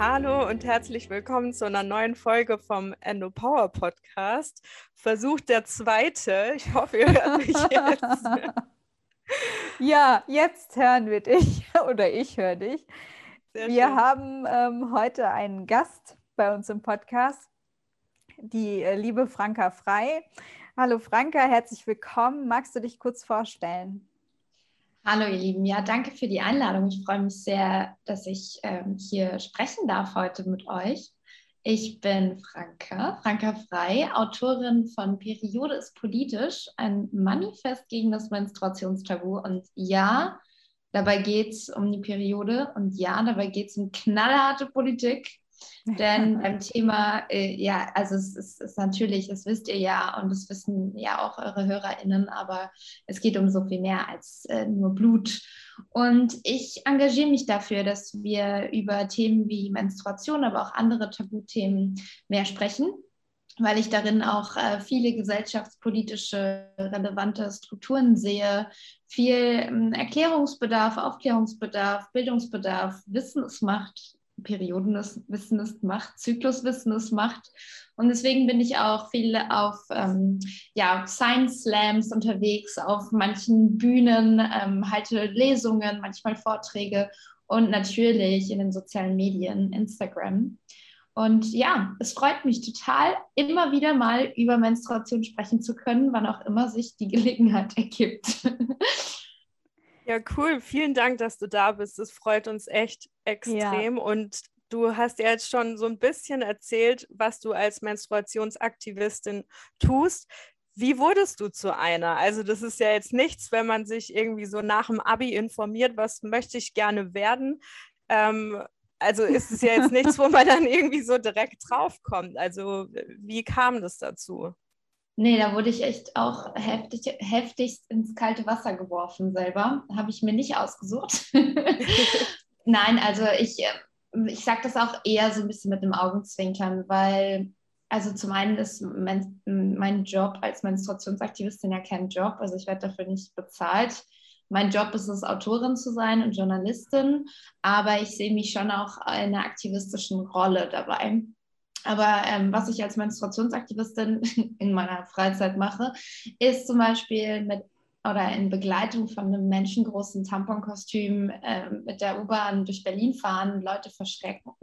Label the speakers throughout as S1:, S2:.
S1: Hallo und herzlich willkommen zu einer neuen Folge vom Endo Power Podcast. Versuch der zweite. Ich hoffe, ihr hört mich jetzt.
S2: ja, jetzt hören wir dich oder ich höre dich. Sehr wir schön. haben ähm, heute einen Gast bei uns im Podcast, die äh, liebe Franka Frei. Hallo Franka, herzlich willkommen. Magst du dich kurz vorstellen?
S3: Hallo ihr Lieben, ja, danke für die Einladung. Ich freue mich sehr, dass ich ähm, hier sprechen darf heute mit euch. Ich bin Franka, Franka Frei, Autorin von Periode ist politisch, ein Manifest gegen das Menstruationstabu. Und ja, dabei geht es um die Periode und ja, dabei geht es um knallharte Politik. Denn beim Thema, äh, ja, also es ist, ist, natürlich, das wisst ihr ja und das wissen ja auch eure HörerInnen, aber es geht um so viel mehr als äh, nur Blut. Und ich engagiere mich dafür, dass wir über Themen wie Menstruation, aber auch andere Tabuthemen mehr sprechen weil ich darin auch äh, viele gesellschaftspolitische relevante Strukturen sehe, viel äh, Erklärungsbedarf, Aufklärungsbedarf, Bildungsbedarf, Wissensmacht Periodenwissen Macht, Zykluswissen Macht. Und deswegen bin ich auch viel auf ähm, ja, Science Slams unterwegs, auf manchen Bühnen, ähm, halte Lesungen, manchmal Vorträge und natürlich in den sozialen Medien, Instagram. Und ja, es freut mich total, immer wieder mal über Menstruation sprechen zu können, wann auch immer sich die Gelegenheit ergibt.
S1: Ja, cool. Vielen Dank, dass du da bist. Es freut uns echt extrem. Ja. Und du hast ja jetzt schon so ein bisschen erzählt, was du als Menstruationsaktivistin tust. Wie wurdest du zu einer? Also das ist ja jetzt nichts, wenn man sich irgendwie so nach dem ABI informiert, was möchte ich gerne werden. Ähm, also ist es ja jetzt nichts, wo man dann irgendwie so direkt draufkommt. Also wie kam das dazu?
S3: Nee, da wurde ich echt auch heftig, heftigst ins kalte Wasser geworfen selber. Habe ich mir nicht ausgesucht. Nein, also ich, ich sage das auch eher so ein bisschen mit einem Augenzwinkern, weil, also zum einen ist mein, mein Job als Menstruationsaktivistin ja kein Job, also ich werde dafür nicht bezahlt. Mein Job ist es, Autorin zu sein und Journalistin, aber ich sehe mich schon auch in einer aktivistischen Rolle dabei. Aber ähm, was ich als Menstruationsaktivistin in meiner Freizeit mache, ist zum Beispiel mit oder in Begleitung von einem menschengroßen Tamponkostüm äh, mit der U-Bahn durch Berlin fahren, Leute verschrecken.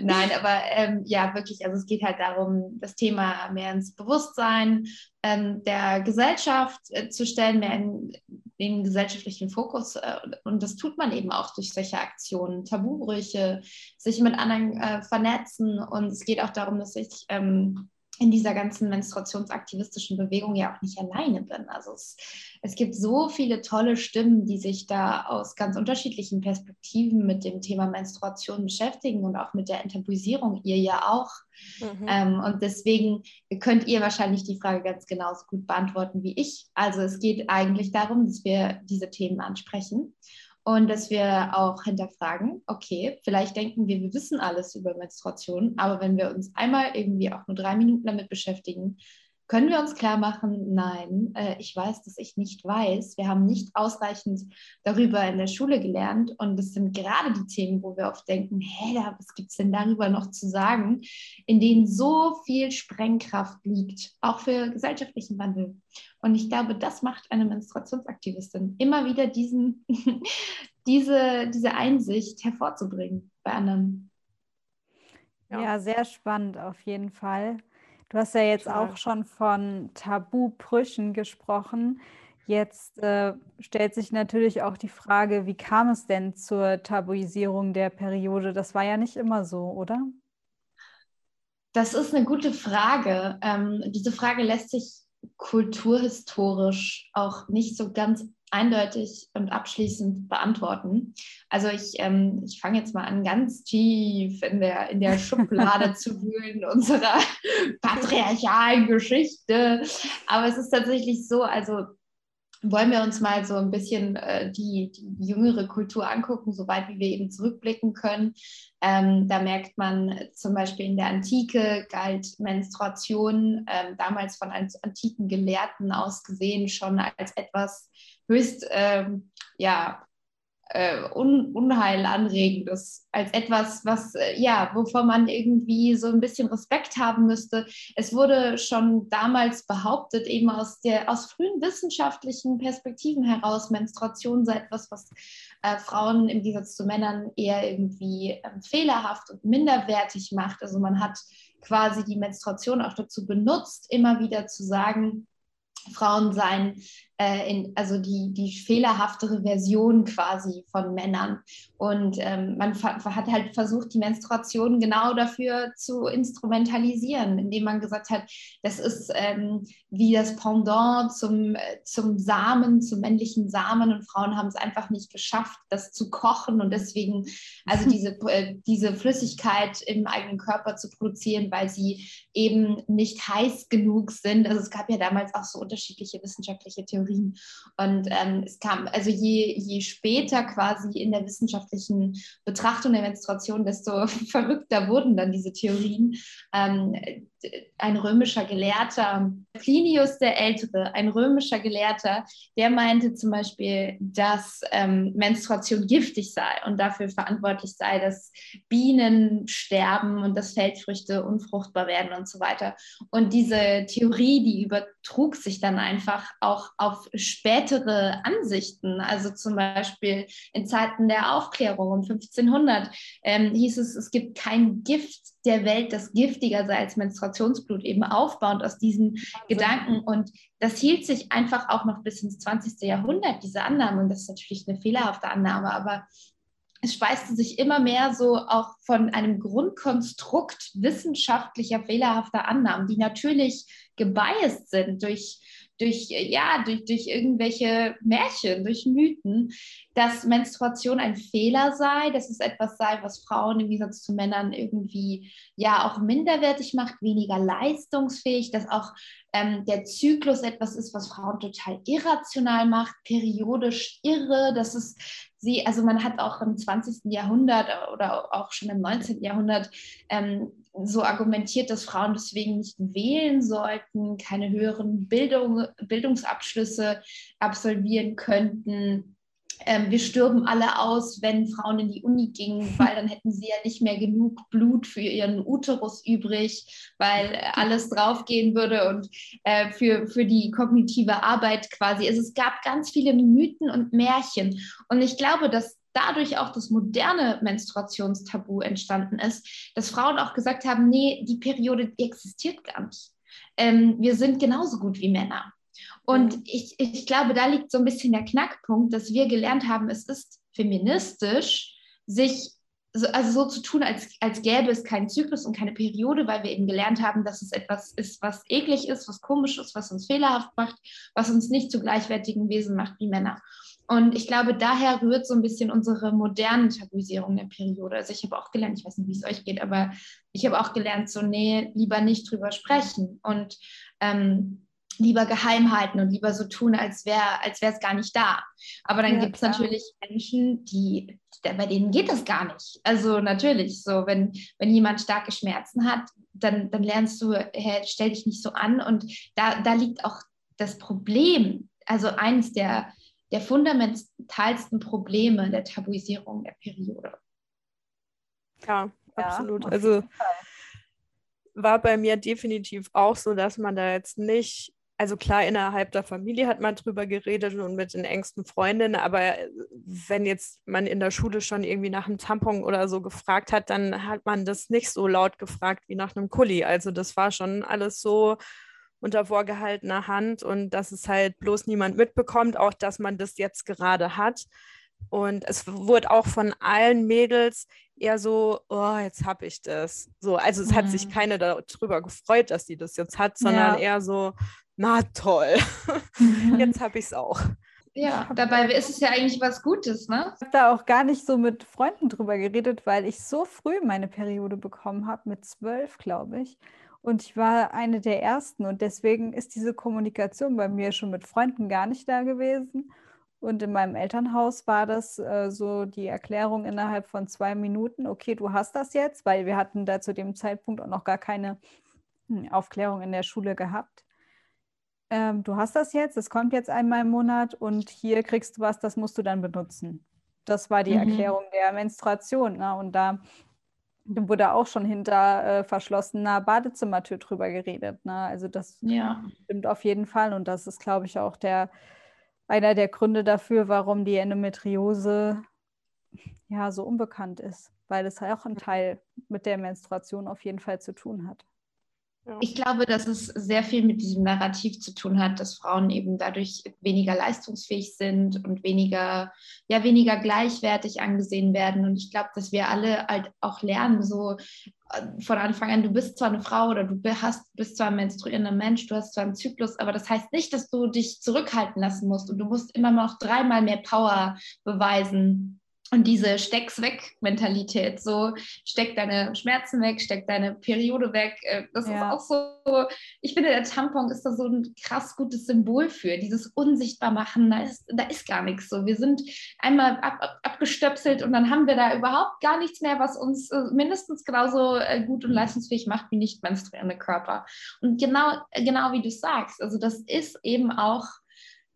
S3: Nein, aber ähm, ja, wirklich, also es geht halt darum, das Thema mehr ins Bewusstsein ähm, der Gesellschaft äh, zu stellen, mehr in den gesellschaftlichen Fokus. Äh, und das tut man eben auch durch solche Aktionen, Tabubrüche, sich mit anderen äh, vernetzen. Und es geht auch darum, dass ich ähm, in dieser ganzen menstruationsaktivistischen Bewegung ja auch nicht alleine bin. Also es, es gibt so viele tolle Stimmen, die sich da aus ganz unterschiedlichen Perspektiven mit dem Thema Menstruation beschäftigen und auch mit der Enttabuisierung, ihr ja auch. Mhm. Ähm, und deswegen könnt ihr wahrscheinlich die Frage ganz genauso gut beantworten wie ich. Also es geht eigentlich darum, dass wir diese Themen ansprechen und dass wir auch hinterfragen, okay, vielleicht denken wir, wir wissen alles über Menstruation, aber wenn wir uns einmal irgendwie auch nur drei Minuten damit beschäftigen, können wir uns klar machen, nein, äh, ich weiß, dass ich nicht weiß. Wir haben nicht ausreichend darüber in der Schule gelernt. Und das sind gerade die Themen, wo wir oft denken, hä, was gibt es denn darüber noch zu sagen, in denen so viel Sprengkraft liegt, auch für gesellschaftlichen Wandel. Und ich glaube, das macht eine Menstruationsaktivistin, immer wieder diesen, diese, diese Einsicht hervorzubringen bei anderen.
S2: Ja. ja, sehr spannend auf jeden Fall. Du hast ja jetzt auch schon von Tabubrüchen gesprochen. Jetzt äh, stellt sich natürlich auch die Frage, wie kam es denn zur Tabuisierung der Periode? Das war ja nicht immer so, oder?
S3: Das ist eine gute Frage. Ähm, diese Frage lässt sich kulturhistorisch auch nicht so ganz eindeutig und abschließend beantworten. Also ich, ähm, ich fange jetzt mal an, ganz tief in der, in der Schublade zu wühlen unserer patriarchalen Geschichte. Aber es ist tatsächlich so, also wollen wir uns mal so ein bisschen äh, die, die, jüngere Kultur angucken, soweit wie wir eben zurückblicken können. Ähm, da merkt man zum Beispiel in der Antike galt Menstruation ähm, damals von antiken Gelehrten aus gesehen schon als etwas höchst ähm, ja, äh, Un Unheil anregendes, als etwas, was, äh, ja, wovor man irgendwie so ein bisschen Respekt haben müsste. Es wurde schon damals behauptet, eben aus, der, aus frühen wissenschaftlichen Perspektiven heraus, Menstruation sei etwas, was äh, Frauen im Gegensatz zu Männern eher irgendwie ähm, fehlerhaft und minderwertig macht. Also man hat quasi die Menstruation auch dazu benutzt, immer wieder zu sagen, Frauen seien äh, in, also die, die fehlerhaftere Version quasi von Männern. Und ähm, man hat halt versucht, die Menstruation genau dafür zu instrumentalisieren, indem man gesagt hat, das ist ähm, wie das Pendant zum, zum Samen, zum männlichen Samen. Und Frauen haben es einfach nicht geschafft, das zu kochen und deswegen also diese, äh, diese Flüssigkeit im eigenen Körper zu produzieren, weil sie eben nicht heiß genug sind. Also es gab ja damals auch so unterschiedliche wissenschaftliche Theorien. Und ähm, es kam, also je, je später quasi in der wissenschaftlichen Betrachtung der Menstruation, desto verrückter wurden dann diese Theorien. Ähm, ein römischer Gelehrter, Plinius der Ältere, ein römischer Gelehrter, der meinte zum Beispiel, dass ähm, Menstruation giftig sei und dafür verantwortlich sei, dass Bienen sterben und dass Feldfrüchte unfruchtbar werden und so weiter. Und diese Theorie, die übertrug sich dann einfach auch auf spätere Ansichten. Also zum Beispiel in Zeiten der Aufklärung um 1500 ähm, hieß es, es gibt kein Gift der Welt, das giftiger sei als Menstruationsblut, eben aufbauend aus diesen Gedanken. Und das hielt sich einfach auch noch bis ins 20. Jahrhundert, diese Annahme. Und das ist natürlich eine fehlerhafte Annahme, aber es speiste sich immer mehr so auch von einem Grundkonstrukt wissenschaftlicher fehlerhafter Annahmen, die natürlich gebiased sind durch durch, ja, durch, durch irgendwelche Märchen, durch Mythen, dass Menstruation ein Fehler sei, dass es etwas sei, was Frauen im Gegensatz zu Männern irgendwie ja auch minderwertig macht, weniger leistungsfähig, dass auch ähm, der Zyklus etwas ist, was Frauen total irrational macht, periodisch irre, dass es sie, also man hat auch im 20. Jahrhundert oder auch schon im 19. Jahrhundert ähm, so argumentiert, dass Frauen deswegen nicht wählen sollten, keine höheren Bildung, Bildungsabschlüsse absolvieren könnten. Ähm, wir stürben alle aus, wenn Frauen in die Uni gingen, weil dann hätten sie ja nicht mehr genug Blut für ihren Uterus übrig, weil alles draufgehen würde und äh, für, für die kognitive Arbeit quasi. Also es gab ganz viele Mythen und Märchen. Und ich glaube, dass dadurch auch das moderne Menstruationstabu entstanden ist, dass Frauen auch gesagt haben, nee, die Periode die existiert gar nicht. Ähm, wir sind genauso gut wie Männer. Und mhm. ich, ich glaube, da liegt so ein bisschen der Knackpunkt, dass wir gelernt haben, es ist feministisch, sich so, also so zu tun, als, als gäbe es keinen Zyklus und keine Periode, weil wir eben gelernt haben, dass es etwas ist, was eklig ist, was komisch ist, was uns fehlerhaft macht, was uns nicht zu gleichwertigen Wesen macht wie Männer. Und ich glaube, daher rührt so ein bisschen unsere moderne Tabuisierung der Periode. Also ich habe auch gelernt, ich weiß nicht, wie es euch geht, aber ich habe auch gelernt, so, nee, lieber nicht drüber sprechen und ähm, lieber geheim halten und lieber so tun, als wäre als es gar nicht da. Aber dann ja, gibt es natürlich Menschen, die, bei denen geht das gar nicht. Also natürlich, so wenn, wenn jemand starke Schmerzen hat, dann, dann lernst du, hey, stell dich nicht so an. Und da, da liegt auch das Problem, also eines der der fundamentalsten Probleme der Tabuisierung der Periode.
S1: Ja, ja absolut. Also war bei mir definitiv auch so, dass man da jetzt nicht, also klar, innerhalb der Familie hat man drüber geredet und mit den engsten Freundinnen, aber wenn jetzt man in der Schule schon irgendwie nach einem Tampon oder so gefragt hat, dann hat man das nicht so laut gefragt wie nach einem Kuli. Also das war schon alles so unter vorgehaltener Hand und dass es halt bloß niemand mitbekommt, auch dass man das jetzt gerade hat. Und es wurde auch von allen Mädels eher so, oh, jetzt habe ich das. So, also es mhm. hat sich mhm. keine darüber gefreut, dass sie das jetzt hat, sondern ja. eher so, na toll, mhm. jetzt habe ich es auch.
S3: Ja, dabei ist es ja eigentlich was Gutes, ne?
S2: Ich habe da auch gar nicht so mit Freunden drüber geredet, weil ich so früh meine Periode bekommen habe, mit zwölf, glaube ich. Und ich war eine der ersten und deswegen ist diese Kommunikation bei mir schon mit Freunden gar nicht da gewesen. Und in meinem Elternhaus war das äh, so die Erklärung innerhalb von zwei Minuten, okay, du hast das jetzt, weil wir hatten da zu dem Zeitpunkt auch noch gar keine hm, Aufklärung in der Schule gehabt. Ähm, du hast das jetzt, es kommt jetzt einmal im Monat und hier kriegst du was, das musst du dann benutzen. das war die mhm. Erklärung der Menstruation. Ne? Und da wurde auch schon hinter äh, verschlossener Badezimmertür drüber geredet. Ne? Also das ja. stimmt auf jeden Fall. Und das ist, glaube ich, auch der, einer der Gründe dafür, warum die Endometriose ja so unbekannt ist, weil es auch ein Teil mit der Menstruation auf jeden Fall zu tun hat.
S3: Ich glaube, dass es sehr viel mit diesem Narrativ zu tun hat, dass Frauen eben dadurch weniger leistungsfähig sind und weniger, ja, weniger gleichwertig angesehen werden. Und ich glaube, dass wir alle halt auch lernen, so äh, von Anfang an, du bist zwar eine Frau oder du hast, bist zwar ein menstruierender Mensch, du hast zwar einen Zyklus, aber das heißt nicht, dass du dich zurückhalten lassen musst und du musst immer noch dreimal mehr Power beweisen, und diese Steck's weg Mentalität, so steck deine Schmerzen weg, steck deine Periode weg, äh, das ja. ist auch so, ich finde, der Tampon ist da so ein krass gutes Symbol für, dieses unsichtbar machen, da ist, da ist gar nichts so. Wir sind einmal ab, ab, abgestöpselt und dann haben wir da überhaupt gar nichts mehr, was uns äh, mindestens genauso äh, gut und leistungsfähig macht wie nicht menstruierende Körper. Und genau, genau wie du sagst, also das ist eben auch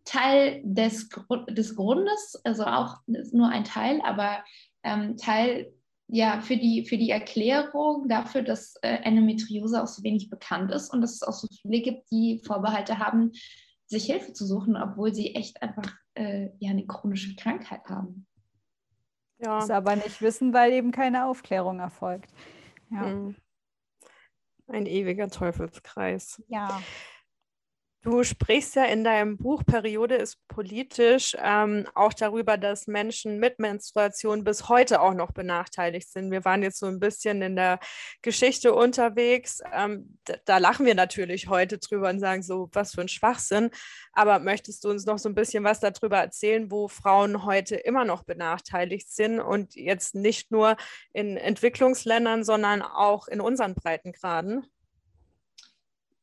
S3: Teil des, des Grundes, also auch nur ein Teil, aber ähm, Teil ja, für die, für die Erklärung dafür, dass äh, Endometriose auch so wenig bekannt ist und dass es auch so viele gibt, die Vorbehalte haben, sich Hilfe zu suchen, obwohl sie echt einfach äh, ja, eine chronische Krankheit haben.
S2: Ja. Das aber nicht wissen, weil eben keine Aufklärung erfolgt. Ja.
S1: Mhm. Ein ewiger Teufelskreis.
S2: Ja.
S1: Du sprichst ja in deinem Buch Periode ist politisch ähm, auch darüber, dass Menschen mit Menstruation bis heute auch noch benachteiligt sind. Wir waren jetzt so ein bisschen in der Geschichte unterwegs. Ähm, da, da, lachen wir natürlich heute drüber und sagen so, was für ein Schwachsinn. Aber möchtest du uns noch so ein bisschen was darüber erzählen, wo Frauen heute immer noch benachteiligt sind und jetzt nicht nur in Entwicklungsländern, sondern auch in unseren Breitengraden?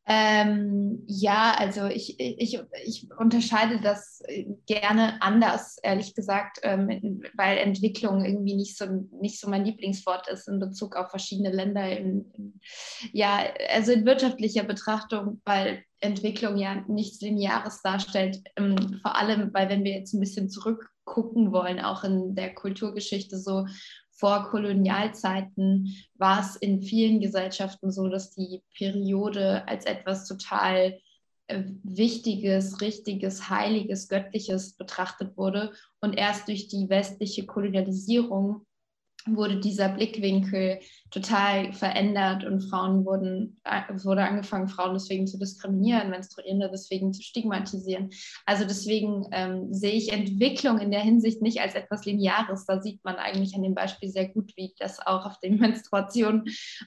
S3: Ähm, ja, also ich, ich, ich unterscheide das gerne anders, ehrlich gesagt, ähm, weil Entwicklung irgendwie nicht so, nicht so mein Lieblingswort ist in Bezug auf verschiedene Länder. In, in, ja, also in wirtschaftlicher Betrachtung, weil Entwicklung ja nichts Lineares darstellt. Ähm, vor allem, weil wenn wir jetzt ein bisschen zurückgucken wollen, auch in der Kulturgeschichte so, vor Kolonialzeiten war es in vielen Gesellschaften so, dass die Periode als etwas total äh, Wichtiges, Richtiges, Heiliges, Göttliches betrachtet wurde. Und erst durch die westliche Kolonialisierung wurde dieser Blickwinkel total verändert und Frauen wurden, es wurde angefangen, Frauen deswegen zu diskriminieren, Menstruierende deswegen zu stigmatisieren. Also deswegen ähm, sehe ich Entwicklung in der Hinsicht nicht als etwas Lineares. Da sieht man eigentlich an dem Beispiel sehr gut, wie das auch auf den Menstruationen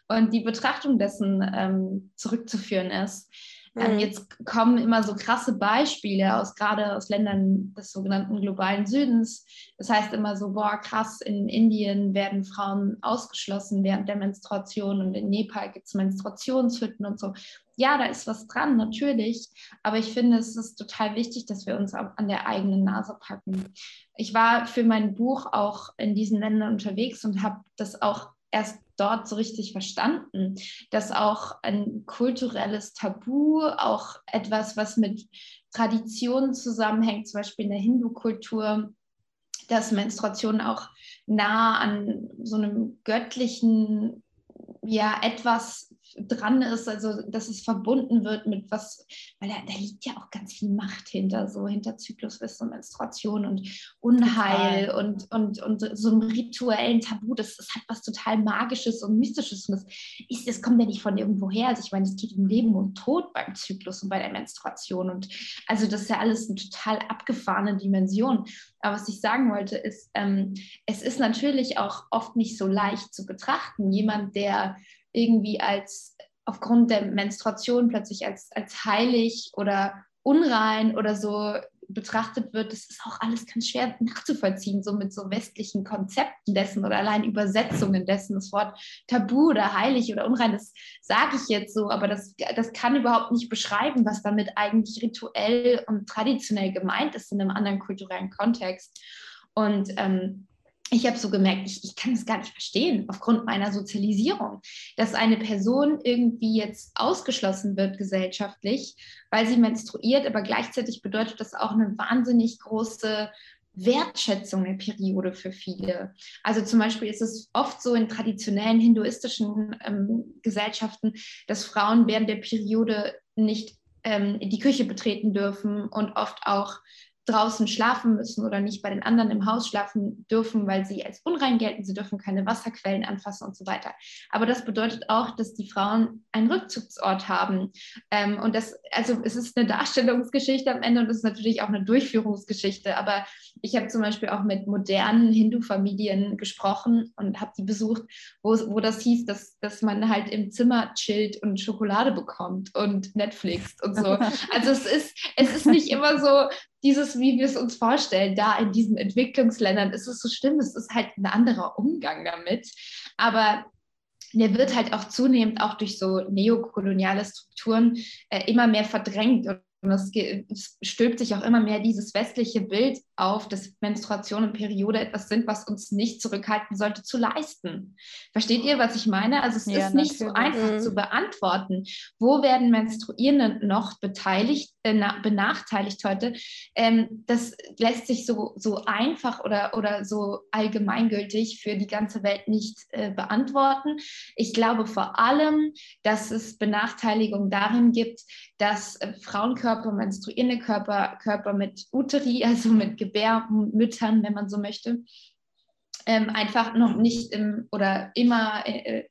S3: und die Betrachtung dessen ähm, zurückzuführen ist. Ähm, mhm. jetzt kommen immer so krasse Beispiele aus gerade aus Ländern des sogenannten globalen Südens. Das heißt immer so, boah, krass, in Indien werden Frauen ausgeschlossen während der Menstruation und in Nepal gibt es Menstruationshütten und so. Ja, da ist was dran, natürlich. Aber ich finde, es ist total wichtig, dass wir uns an der eigenen Nase packen. Ich war für mein Buch auch in diesen Ländern unterwegs und habe das auch erst dort so richtig verstanden, dass auch ein kulturelles Tabu, auch etwas, was mit Traditionen zusammenhängt, zum Beispiel in der Hindu-Kultur, dass Menstruation auch nah an so einem göttlichen, ja, etwas dran ist, also dass es verbunden wird mit was, weil da, da liegt ja auch ganz viel Macht hinter, so hinter Zykluswissen, Menstruation und Unheil und, und, und so einem rituellen Tabu. Das, das hat was total Magisches und Mystisches und das, ist, das kommt ja nicht von irgendwo her. Also ich meine, es geht um Leben und Tod beim Zyklus und bei der Menstruation und also das ist ja alles eine total abgefahrene Dimension. Aber was ich sagen wollte, ist, ähm, es ist natürlich auch oft nicht so leicht zu betrachten. Jemand, der irgendwie als aufgrund der Menstruation plötzlich als, als heilig oder unrein oder so betrachtet wird, das ist auch alles ganz schwer nachzuvollziehen, so mit so westlichen Konzepten dessen oder allein Übersetzungen dessen. Das Wort Tabu oder heilig oder unrein, das sage ich jetzt so, aber das, das kann überhaupt nicht beschreiben, was damit eigentlich rituell und traditionell gemeint ist in einem anderen kulturellen Kontext. Und ähm, ich habe so gemerkt, ich, ich kann es gar nicht verstehen aufgrund meiner Sozialisierung, dass eine Person irgendwie jetzt ausgeschlossen wird gesellschaftlich, weil sie menstruiert, aber gleichzeitig bedeutet das auch eine wahnsinnig große Wertschätzung der Periode für viele. Also zum Beispiel ist es oft so in traditionellen hinduistischen ähm, Gesellschaften, dass Frauen während der Periode nicht ähm, die Küche betreten dürfen und oft auch draußen schlafen müssen oder nicht bei den anderen im Haus schlafen dürfen, weil sie als unrein gelten, sie dürfen keine Wasserquellen anfassen und so weiter. Aber das bedeutet auch, dass die Frauen einen Rückzugsort haben. Ähm, und das, also es ist eine Darstellungsgeschichte am Ende und es ist natürlich auch eine Durchführungsgeschichte. Aber ich habe zum Beispiel auch mit modernen Hindu-Familien gesprochen und habe die besucht, wo, wo das hieß, dass, dass man halt im Zimmer chillt und Schokolade bekommt und Netflix und so. Also es ist, es ist nicht immer so, dieses, wie wir es uns vorstellen, da in diesen Entwicklungsländern ist es so schlimm, es ist halt ein anderer Umgang damit. Aber der wird halt auch zunehmend auch durch so neokoloniale Strukturen äh, immer mehr verdrängt. Und es, es stülpt sich auch immer mehr dieses westliche Bild auf, dass Menstruation und Periode etwas sind, was uns nicht zurückhalten sollte zu leisten. Versteht ihr, was ich meine? Also es ja, ist nicht so einfach mhm. zu beantworten. Wo werden Menstruierende noch beteiligt, äh, benachteiligt heute? Ähm, das lässt sich so, so einfach oder, oder so allgemeingültig für die ganze Welt nicht äh, beantworten. Ich glaube vor allem, dass es Benachteiligung darin gibt, dass äh, Frauenkörper, menstruierende Körper, Körper mit Uteri, also mit Gebärmüttern, wenn man so möchte, ähm, einfach noch nicht im oder immer äh,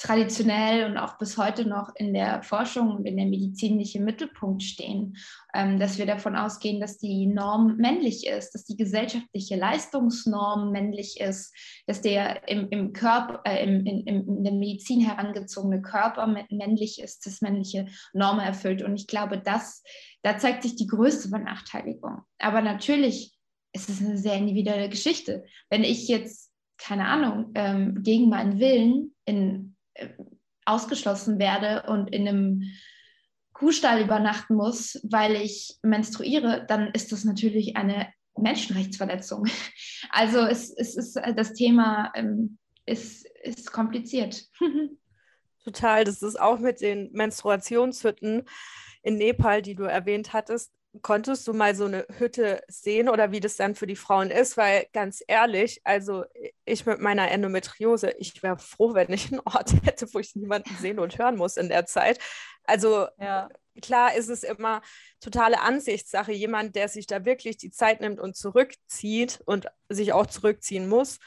S3: traditionell und auch bis heute noch in der Forschung und in der Medizin nicht im Mittelpunkt stehen, ähm, dass wir davon ausgehen, dass die Norm männlich ist, dass die gesellschaftliche Leistungsnorm männlich ist, dass der im, im Körper, äh, im, in, in der Medizin herangezogene Körper männlich ist, das männliche Normen erfüllt. Und ich glaube, das, da zeigt sich die größte Benachteiligung. Aber natürlich ist es eine sehr individuelle Geschichte. Wenn ich jetzt keine Ahnung, ähm, gegen meinen Willen in ausgeschlossen werde und in einem Kuhstall übernachten muss, weil ich menstruiere, dann ist das natürlich eine Menschenrechtsverletzung. Also es, es ist das Thema ähm, ist, ist kompliziert.
S1: Total. Das ist auch mit den Menstruationshütten in Nepal, die du erwähnt hattest konntest du mal so eine Hütte sehen oder wie das dann für die Frauen ist? Weil ganz ehrlich, also ich mit meiner Endometriose, ich wäre froh, wenn ich einen Ort hätte, wo ich niemanden sehen und hören muss in der Zeit. Also ja. klar ist es immer totale Ansichtssache. Jemand, der sich da wirklich die Zeit nimmt und zurückzieht und sich auch zurückziehen muss,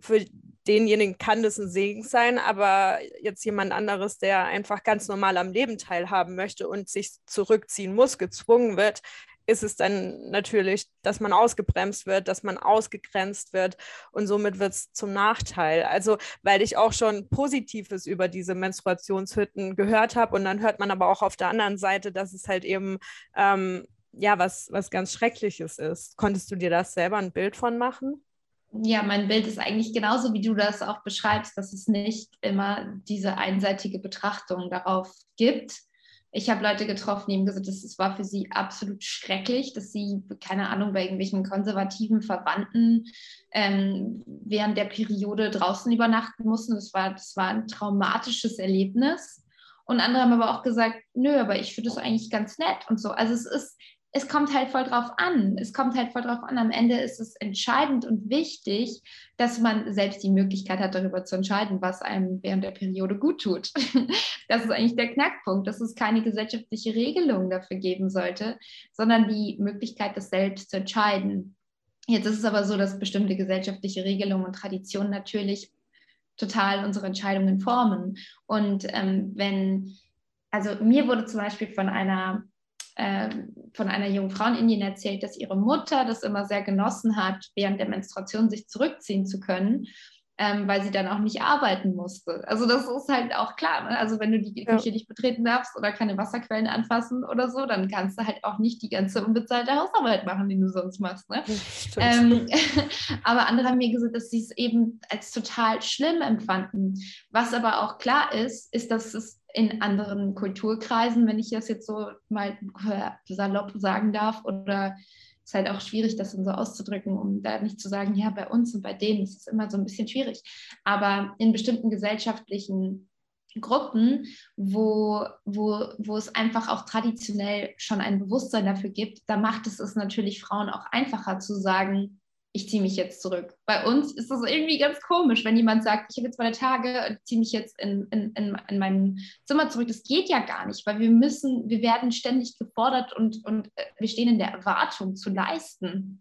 S1: für denjenigen kann das ein Segen sein, aber jetzt jemand anderes, der einfach ganz normal am Leben teilhaben möchte und sich zurückziehen muss, gezwungen wird, ist es dann natürlich, dass man ausgebremst wird, dass man ausgegrenzt wird und somit wird es zum Nachteil. Also, weil ich auch schon Positives über diese Menstruationshütten gehört habe und dann hört man aber auch auf der anderen Seite, dass es halt eben ähm, ja was, was ganz Schreckliches ist. Konntest du dir das selber ein Bild von machen?
S3: Ja, mein Bild ist eigentlich genauso, wie du das auch beschreibst, dass es nicht immer diese einseitige Betrachtung darauf gibt. Ich habe Leute getroffen, die haben gesagt, es war für sie absolut schrecklich, dass sie, keine Ahnung, bei irgendwelchen konservativen Verwandten ähm, während der Periode draußen übernachten mussten. Das war, das war ein traumatisches Erlebnis. Und andere haben aber auch gesagt, nö, aber ich finde das eigentlich ganz nett und so. Also es ist, es kommt halt voll drauf an. Es kommt halt voll drauf an. Am Ende ist es entscheidend und wichtig, dass man selbst die Möglichkeit hat, darüber zu entscheiden, was einem während der Periode gut tut. Das ist eigentlich der Knackpunkt, dass es keine gesellschaftliche Regelung dafür geben sollte, sondern die Möglichkeit, das selbst zu entscheiden. Jetzt ist es aber so, dass bestimmte gesellschaftliche Regelungen und Traditionen natürlich total unsere Entscheidungen formen. Und ähm, wenn, also mir wurde zum Beispiel von einer von einer jungen Frau in Indien erzählt, dass ihre Mutter das immer sehr genossen hat, während der Menstruation sich zurückziehen zu können, ähm, weil sie dann auch nicht arbeiten musste. Also das ist halt auch klar. Ne? Also wenn du die Küche ja. nicht betreten darfst oder keine Wasserquellen anfassen oder so, dann kannst du halt auch nicht die ganze unbezahlte Hausarbeit machen, die du sonst machst. Ne? Ähm, aber andere haben mir gesagt, dass sie es eben als total schlimm empfanden. Was aber auch klar ist, ist, dass es in anderen Kulturkreisen, wenn ich das jetzt so mal salopp sagen darf, oder ist halt auch schwierig, das dann so auszudrücken, um da nicht zu sagen, ja, bei uns und bei denen ist es immer so ein bisschen schwierig. Aber in bestimmten gesellschaftlichen Gruppen, wo, wo, wo es einfach auch traditionell schon ein Bewusstsein dafür gibt, da macht es es natürlich Frauen auch einfacher zu sagen, ich ziehe mich jetzt zurück. Bei uns ist das irgendwie ganz komisch, wenn jemand sagt, ich habe jetzt meine Tage, ziehe mich jetzt in, in, in, in mein Zimmer zurück. Das geht ja gar nicht, weil wir müssen, wir werden ständig gefordert und, und äh, wir stehen in der Erwartung zu leisten.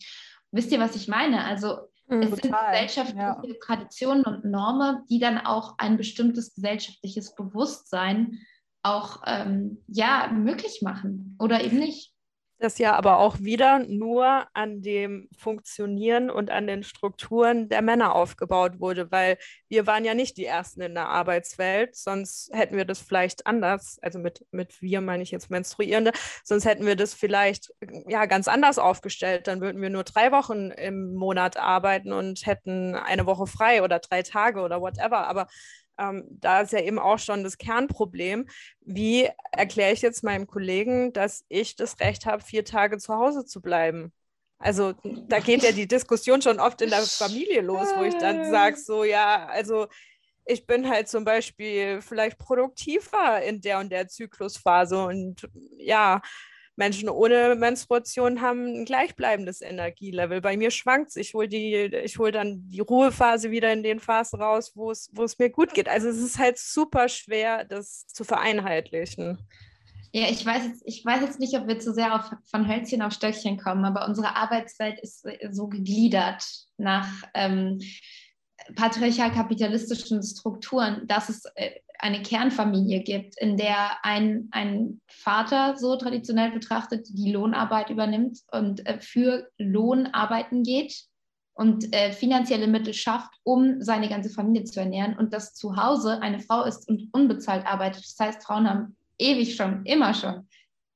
S3: Wisst ihr, was ich meine? Also mhm, es total, sind gesellschaftliche ja. Traditionen und Normen, die dann auch ein bestimmtes gesellschaftliches Bewusstsein auch ähm, ja, möglich machen oder eben nicht
S1: das ja aber auch wieder nur an dem Funktionieren und an den Strukturen der Männer aufgebaut wurde, weil wir waren ja nicht die Ersten in der Arbeitswelt, sonst hätten wir das vielleicht anders, also mit, mit wir meine ich jetzt Menstruierende, sonst hätten wir das vielleicht ja ganz anders aufgestellt. Dann würden wir nur drei Wochen im Monat arbeiten und hätten eine Woche frei oder drei Tage oder whatever. Aber ähm, da ist ja eben auch schon das Kernproblem. Wie erkläre ich jetzt meinem Kollegen, dass ich das Recht habe, vier Tage zu Hause zu bleiben? Also da geht ja die Diskussion schon oft in der Familie los, wo ich dann sage, so ja, also ich bin halt zum Beispiel vielleicht produktiver in der und der Zyklusphase und ja, Menschen ohne Menstruation haben ein gleichbleibendes Energielevel. Bei mir schwankt es. Ich hole hol dann die Ruhephase wieder in den Phasen raus, wo es, mir gut geht. Also es ist halt super schwer, das zu vereinheitlichen.
S3: Ja, ich weiß jetzt, ich weiß jetzt nicht, ob wir zu sehr auf, von Hölzchen auf Stöckchen kommen, aber unsere Arbeitswelt ist so gegliedert nach ähm, patriarchal-kapitalistischen Strukturen, dass es äh, eine Kernfamilie gibt, in der ein, ein Vater so traditionell betrachtet die Lohnarbeit übernimmt und äh, für Lohn arbeiten geht und äh, finanzielle Mittel schafft, um seine ganze Familie zu ernähren und dass zu Hause eine Frau ist und unbezahlt arbeitet. Das heißt, Frauen haben ewig schon, immer schon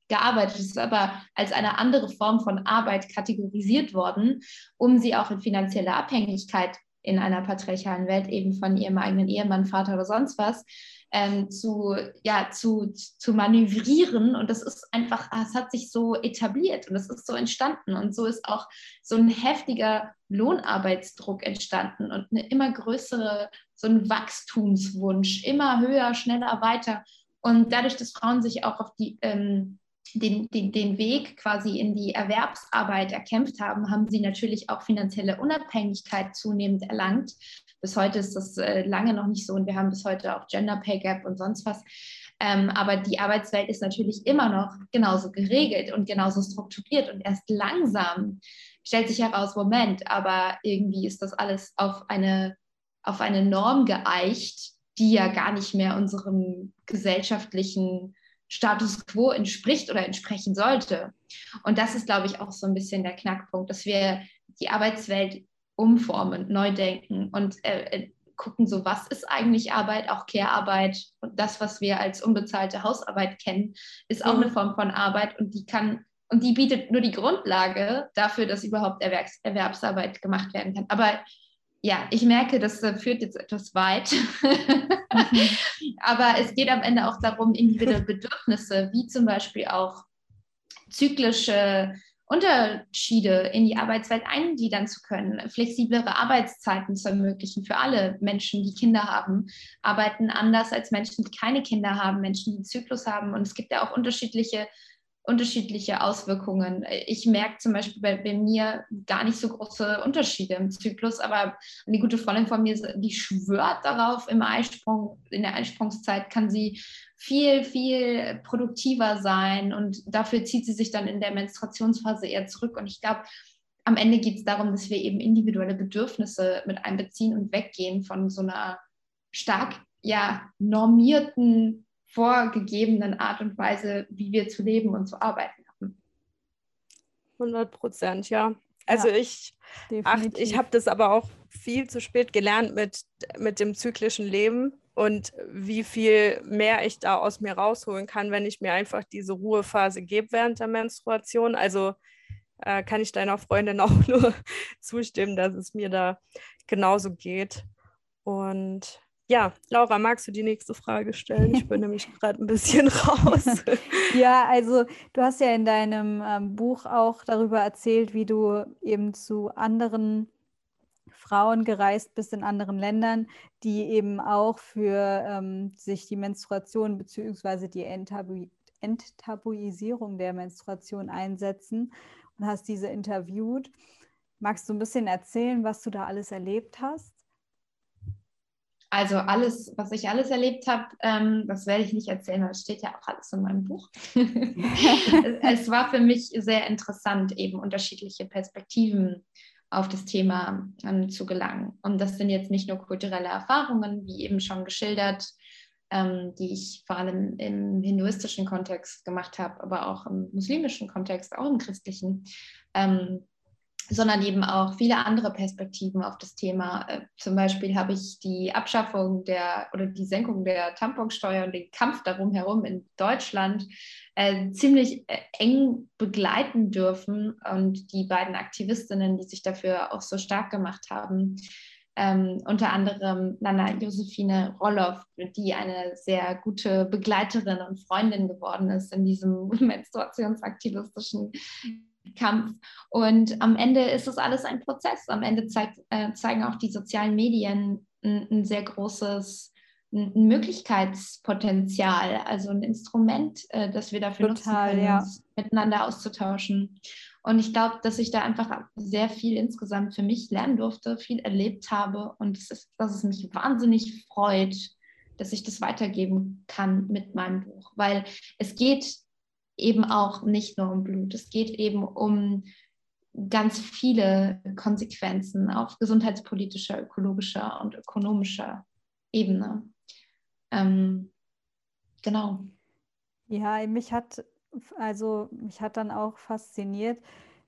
S3: gearbeitet. Es ist aber als eine andere Form von Arbeit kategorisiert worden, um sie auch in finanzielle Abhängigkeit in einer patriarchalen Welt eben von ihrem eigenen Ehemann, Vater oder sonst was, ähm, zu, ja, zu, zu manövrieren. Und das ist einfach, es hat sich so etabliert und es ist so entstanden. Und so ist auch so ein heftiger Lohnarbeitsdruck entstanden und eine immer größere, so ein Wachstumswunsch, immer höher, schneller, weiter. Und dadurch, dass Frauen sich auch auf die ähm, den, den, den Weg quasi in die Erwerbsarbeit erkämpft haben, haben sie natürlich auch finanzielle Unabhängigkeit zunehmend erlangt. Bis heute ist das äh, lange noch nicht so und wir haben bis heute auch Gender Pay Gap und sonst was. Ähm, aber die Arbeitswelt ist natürlich immer noch genauso geregelt und genauso strukturiert und erst langsam stellt sich heraus, Moment, aber irgendwie ist das alles auf eine, auf eine Norm geeicht, die ja gar nicht mehr unserem gesellschaftlichen Status quo entspricht oder entsprechen sollte. Und das ist, glaube ich, auch so ein bisschen der Knackpunkt, dass wir die Arbeitswelt umformen, neu denken und äh, äh, gucken, so was ist eigentlich Arbeit, auch Care-Arbeit und das, was wir als unbezahlte Hausarbeit kennen, ist auch mhm. eine Form von Arbeit und die kann und die bietet nur die Grundlage dafür, dass überhaupt Erwerbs Erwerbsarbeit gemacht werden kann. Aber ja, ich merke, das äh, führt jetzt etwas weit. Mhm. Aber es geht am Ende auch darum, individuelle Bedürfnisse, wie zum Beispiel auch zyklische Unterschiede in die Arbeitswelt eingliedern zu können, flexiblere Arbeitszeiten zu ermöglichen für alle Menschen, die Kinder haben, arbeiten anders als Menschen, die keine Kinder haben, Menschen, die einen Zyklus haben. Und es gibt ja auch unterschiedliche unterschiedliche Auswirkungen. Ich merke zum Beispiel bei, bei, mir gar nicht so große Unterschiede im Zyklus, aber eine gute Freundin von mir, die schwört darauf, im Eisprung, in der Eisprungszeit kann sie viel, viel produktiver sein und dafür zieht sie sich dann in der Menstruationsphase eher zurück. Und ich glaube, am Ende geht es darum, dass wir eben individuelle Bedürfnisse mit einbeziehen und weggehen von so einer stark ja, normierten vorgegebenen Art und Weise, wie wir zu leben und zu arbeiten haben.
S1: 100 Prozent, ja. Also ja, ich, ich habe das aber auch viel zu spät gelernt mit, mit dem zyklischen Leben und wie viel mehr ich da aus mir rausholen kann, wenn ich mir einfach diese Ruhephase gebe während der Menstruation. Also äh, kann ich deiner Freundin auch nur zustimmen, dass es mir da genauso geht. Und ja, Laura, magst du die nächste Frage stellen? Ich bin nämlich gerade ein bisschen raus.
S2: ja, also du hast ja in deinem ähm, Buch auch darüber erzählt, wie du eben zu anderen Frauen gereist bist in anderen Ländern, die eben auch für ähm, sich die Menstruation bzw. die Enttabu Enttabuisierung der Menstruation einsetzen und hast diese interviewt. Magst du ein bisschen erzählen, was du da alles erlebt hast?
S3: Also alles, was ich alles erlebt habe, ähm, das werde ich nicht erzählen, es steht ja auch alles in meinem Buch. es war für mich sehr interessant, eben unterschiedliche Perspektiven auf das Thema ähm, zu gelangen. Und das sind jetzt nicht nur kulturelle Erfahrungen, wie eben schon geschildert, ähm, die ich vor allem im hinduistischen Kontext gemacht habe, aber auch im muslimischen Kontext, auch im christlichen, ähm, sondern eben auch viele andere Perspektiven auf das Thema. Äh, zum Beispiel habe ich die Abschaffung der oder die Senkung der Tamponsteuer und den Kampf darum herum in Deutschland äh, ziemlich äh, eng begleiten dürfen. Und die beiden Aktivistinnen, die sich dafür auch so stark gemacht haben, ähm, unter anderem Nana Josephine Roloff, die eine sehr gute Begleiterin und Freundin geworden ist in diesem menstruationsaktivistischen Kampf. Und am Ende ist es alles ein Prozess. Am Ende zeigt, äh, zeigen auch die sozialen Medien ein, ein sehr großes ein Möglichkeitspotenzial, also ein Instrument, äh, das wir dafür Total, nutzen können, ja. uns miteinander auszutauschen. Und ich glaube, dass ich da einfach sehr viel insgesamt für mich lernen durfte, viel erlebt habe und es ist, dass es mich wahnsinnig freut, dass ich das weitergeben kann mit meinem Buch, weil es geht eben auch nicht nur um Blut, es geht eben um ganz viele Konsequenzen auf gesundheitspolitischer, ökologischer und ökonomischer Ebene. Ähm, genau.
S2: Ja, mich hat also mich hat dann auch fasziniert,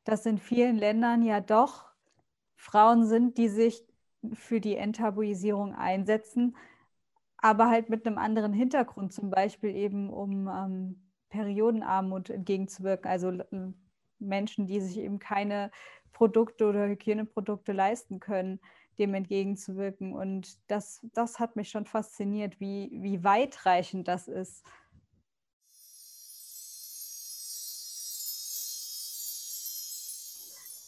S2: dass in vielen Ländern ja doch Frauen sind, die sich für die Enttabuisierung einsetzen, aber halt mit einem anderen Hintergrund, zum Beispiel eben um ähm, Periodenarmut entgegenzuwirken. Also Menschen, die sich eben keine Produkte oder Hygieneprodukte leisten können, dem entgegenzuwirken. Und das, das hat mich schon fasziniert, wie, wie weitreichend das ist.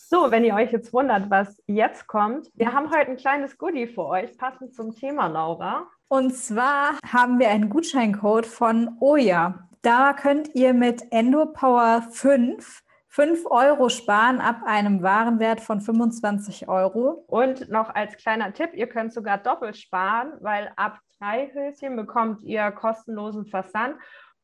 S1: So, wenn ihr euch jetzt wundert, was jetzt kommt, wir haben heute ein kleines Goodie für euch, passend zum Thema, Laura.
S2: Und zwar haben wir einen Gutscheincode von Oya. Da könnt ihr mit EndoPower 5 5 Euro sparen ab einem Warenwert von 25 Euro.
S1: Und noch als kleiner Tipp, ihr könnt sogar doppelt sparen, weil ab drei Höschen bekommt ihr kostenlosen Versand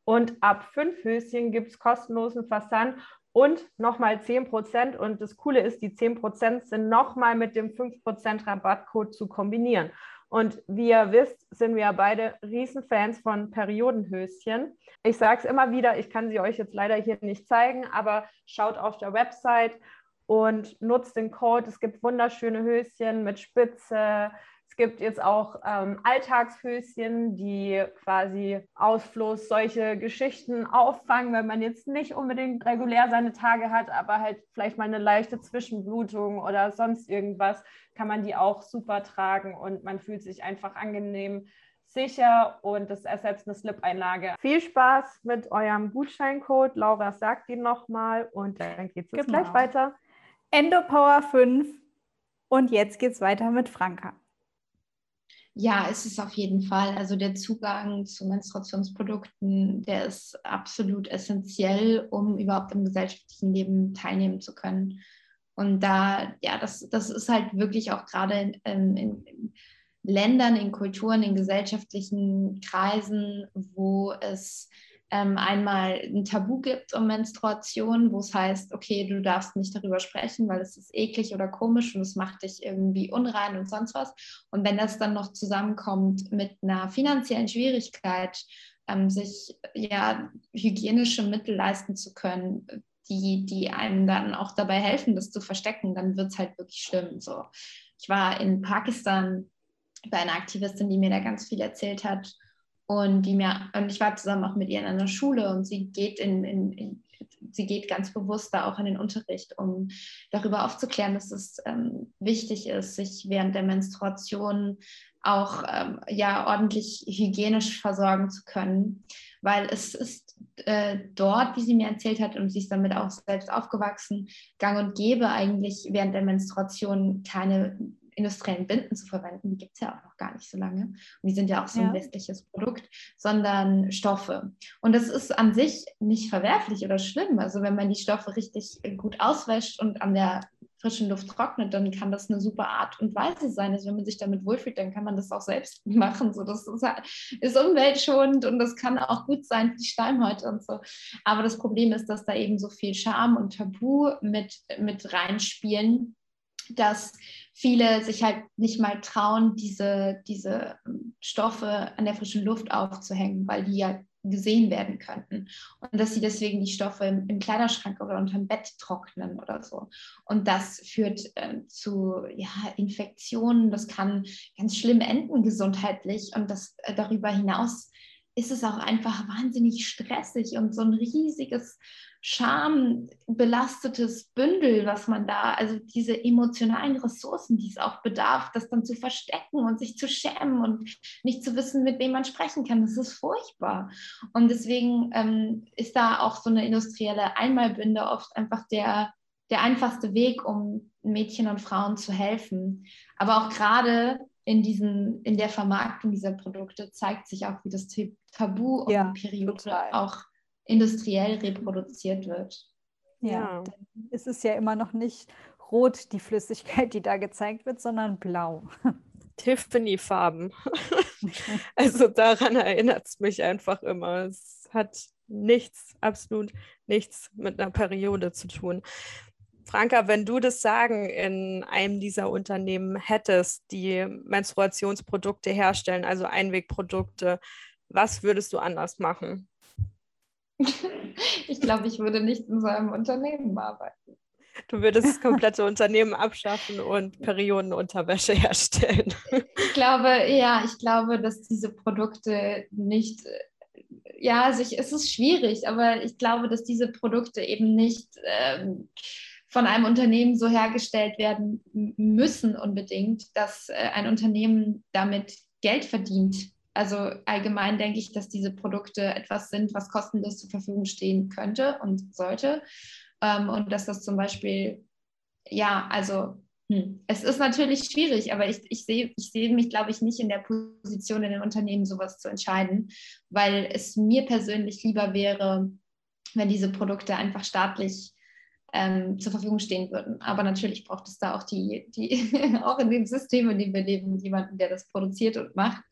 S1: und ab fünf Höschen gibt es kostenlosen Versand und nochmal 10%. Und das Coole ist, die 10% sind nochmal mit dem 5% Rabattcode zu kombinieren. Und wie ihr wisst, sind wir beide Riesenfans von Periodenhöschen. Ich sage es immer wieder, ich kann sie euch jetzt leider hier nicht zeigen, aber schaut auf der Website und nutzt den Code. Es gibt wunderschöne Höschen mit Spitze, es gibt jetzt auch ähm, Alltagshöschen, die quasi Ausfluss solche Geschichten auffangen, wenn man jetzt nicht unbedingt regulär seine Tage hat, aber halt vielleicht mal eine leichte Zwischenblutung oder sonst irgendwas, kann man die auch super tragen und man fühlt sich einfach angenehm sicher und das ersetzt eine Slip-Einlage. Viel Spaß mit eurem Gutscheincode. Laura sagt ihn nochmal und dann geht es jetzt genau. gleich weiter.
S2: Endopower 5 und jetzt geht es weiter mit Franka.
S3: Ja, ist es auf jeden Fall. Also der Zugang zu Menstruationsprodukten, der ist absolut essentiell, um überhaupt im gesellschaftlichen Leben teilnehmen zu können. Und da, ja, das, das ist halt wirklich auch gerade in, in, in Ländern, in Kulturen, in gesellschaftlichen Kreisen, wo es ähm, einmal ein Tabu gibt um Menstruation, wo es heißt, okay, du darfst nicht darüber sprechen, weil es ist eklig oder komisch und es macht dich irgendwie unrein und sonst was. Und wenn das dann noch zusammenkommt mit einer finanziellen Schwierigkeit, ähm, sich ja hygienische Mittel leisten zu können, die, die einem dann auch dabei helfen, das zu verstecken, dann wird es halt wirklich schlimm. So. Ich war in Pakistan bei einer Aktivistin, die mir da ganz viel erzählt hat und die mir, und ich war zusammen auch mit ihr in einer Schule und sie geht in, in, in sie geht ganz bewusst da auch in den Unterricht, um darüber aufzuklären, dass es ähm, wichtig ist, sich während der Menstruation auch ähm, ja ordentlich hygienisch versorgen zu können, weil es ist äh, dort, wie sie mir erzählt hat, und sie ist damit auch selbst aufgewachsen, gang und gäbe eigentlich während der Menstruation keine industriellen Binden zu verwenden, die gibt es ja auch noch gar nicht so lange. Und die sind ja auch so ein ja. westliches Produkt, sondern Stoffe. Und das ist an sich nicht verwerflich oder schlimm. Also wenn man die Stoffe richtig gut auswäscht und an der frischen Luft trocknet, dann kann das eine super Art und Weise sein. Also wenn man sich damit wohlfühlt, dann kann man das auch selbst machen. So, das ist, ist umweltschonend und das kann auch gut sein für die Schleimhäute und so. Aber das Problem ist, dass da eben so viel Scham und Tabu mit, mit reinspielen, dass viele sich halt nicht mal trauen, diese, diese Stoffe an der frischen Luft aufzuhängen, weil die ja gesehen werden könnten. Und dass sie deswegen die Stoffe im, im Kleiderschrank oder unterm Bett trocknen oder so. Und das führt äh, zu ja, Infektionen, das kann ganz schlimm enden gesundheitlich. Und das äh, darüber hinaus ist es auch einfach wahnsinnig stressig und so ein riesiges schambelastetes Bündel, was man da, also diese emotionalen Ressourcen, die es auch bedarf, das dann zu verstecken und sich zu schämen und nicht zu wissen, mit wem man sprechen kann, das ist furchtbar. Und deswegen ähm, ist da auch so eine industrielle Einmalbinde oft einfach der, der einfachste Weg, um Mädchen und Frauen zu helfen. Aber auch gerade in, diesen, in der Vermarktung dieser Produkte zeigt sich auch, wie das Tabu um ja, Periode total. auch industriell reproduziert wird.
S2: Ja, ja. es ist ja immer noch nicht rot, die Flüssigkeit, die da gezeigt wird, sondern blau.
S1: Tiffany-Farben. also daran erinnert es mich einfach immer. Es hat nichts, absolut nichts mit einer Periode zu tun. Franka, wenn du das Sagen in einem dieser Unternehmen hättest, die Menstruationsprodukte herstellen, also Einwegprodukte, was würdest du anders machen?
S3: Ich glaube, ich würde nicht in so einem Unternehmen arbeiten.
S1: Du würdest das komplette Unternehmen abschaffen und Periodenunterwäsche herstellen.
S3: Ich glaube, ja, ich glaube, dass diese Produkte nicht, ja, sich, es ist schwierig, aber ich glaube, dass diese Produkte eben nicht ähm, von einem Unternehmen so hergestellt werden müssen unbedingt, dass äh, ein Unternehmen damit Geld verdient also allgemein denke ich, dass diese Produkte etwas sind, was kostenlos zur Verfügung stehen könnte und sollte. Ähm, und dass das zum Beispiel, ja, also hm, es ist natürlich schwierig, aber ich, ich sehe ich seh mich, glaube ich, nicht in der Position in den Unternehmen, sowas zu entscheiden, weil es mir persönlich lieber wäre, wenn diese Produkte einfach staatlich ähm, zur Verfügung stehen würden. Aber natürlich braucht es da auch die, die auch in dem System, in dem wir leben, jemanden, der das produziert und macht.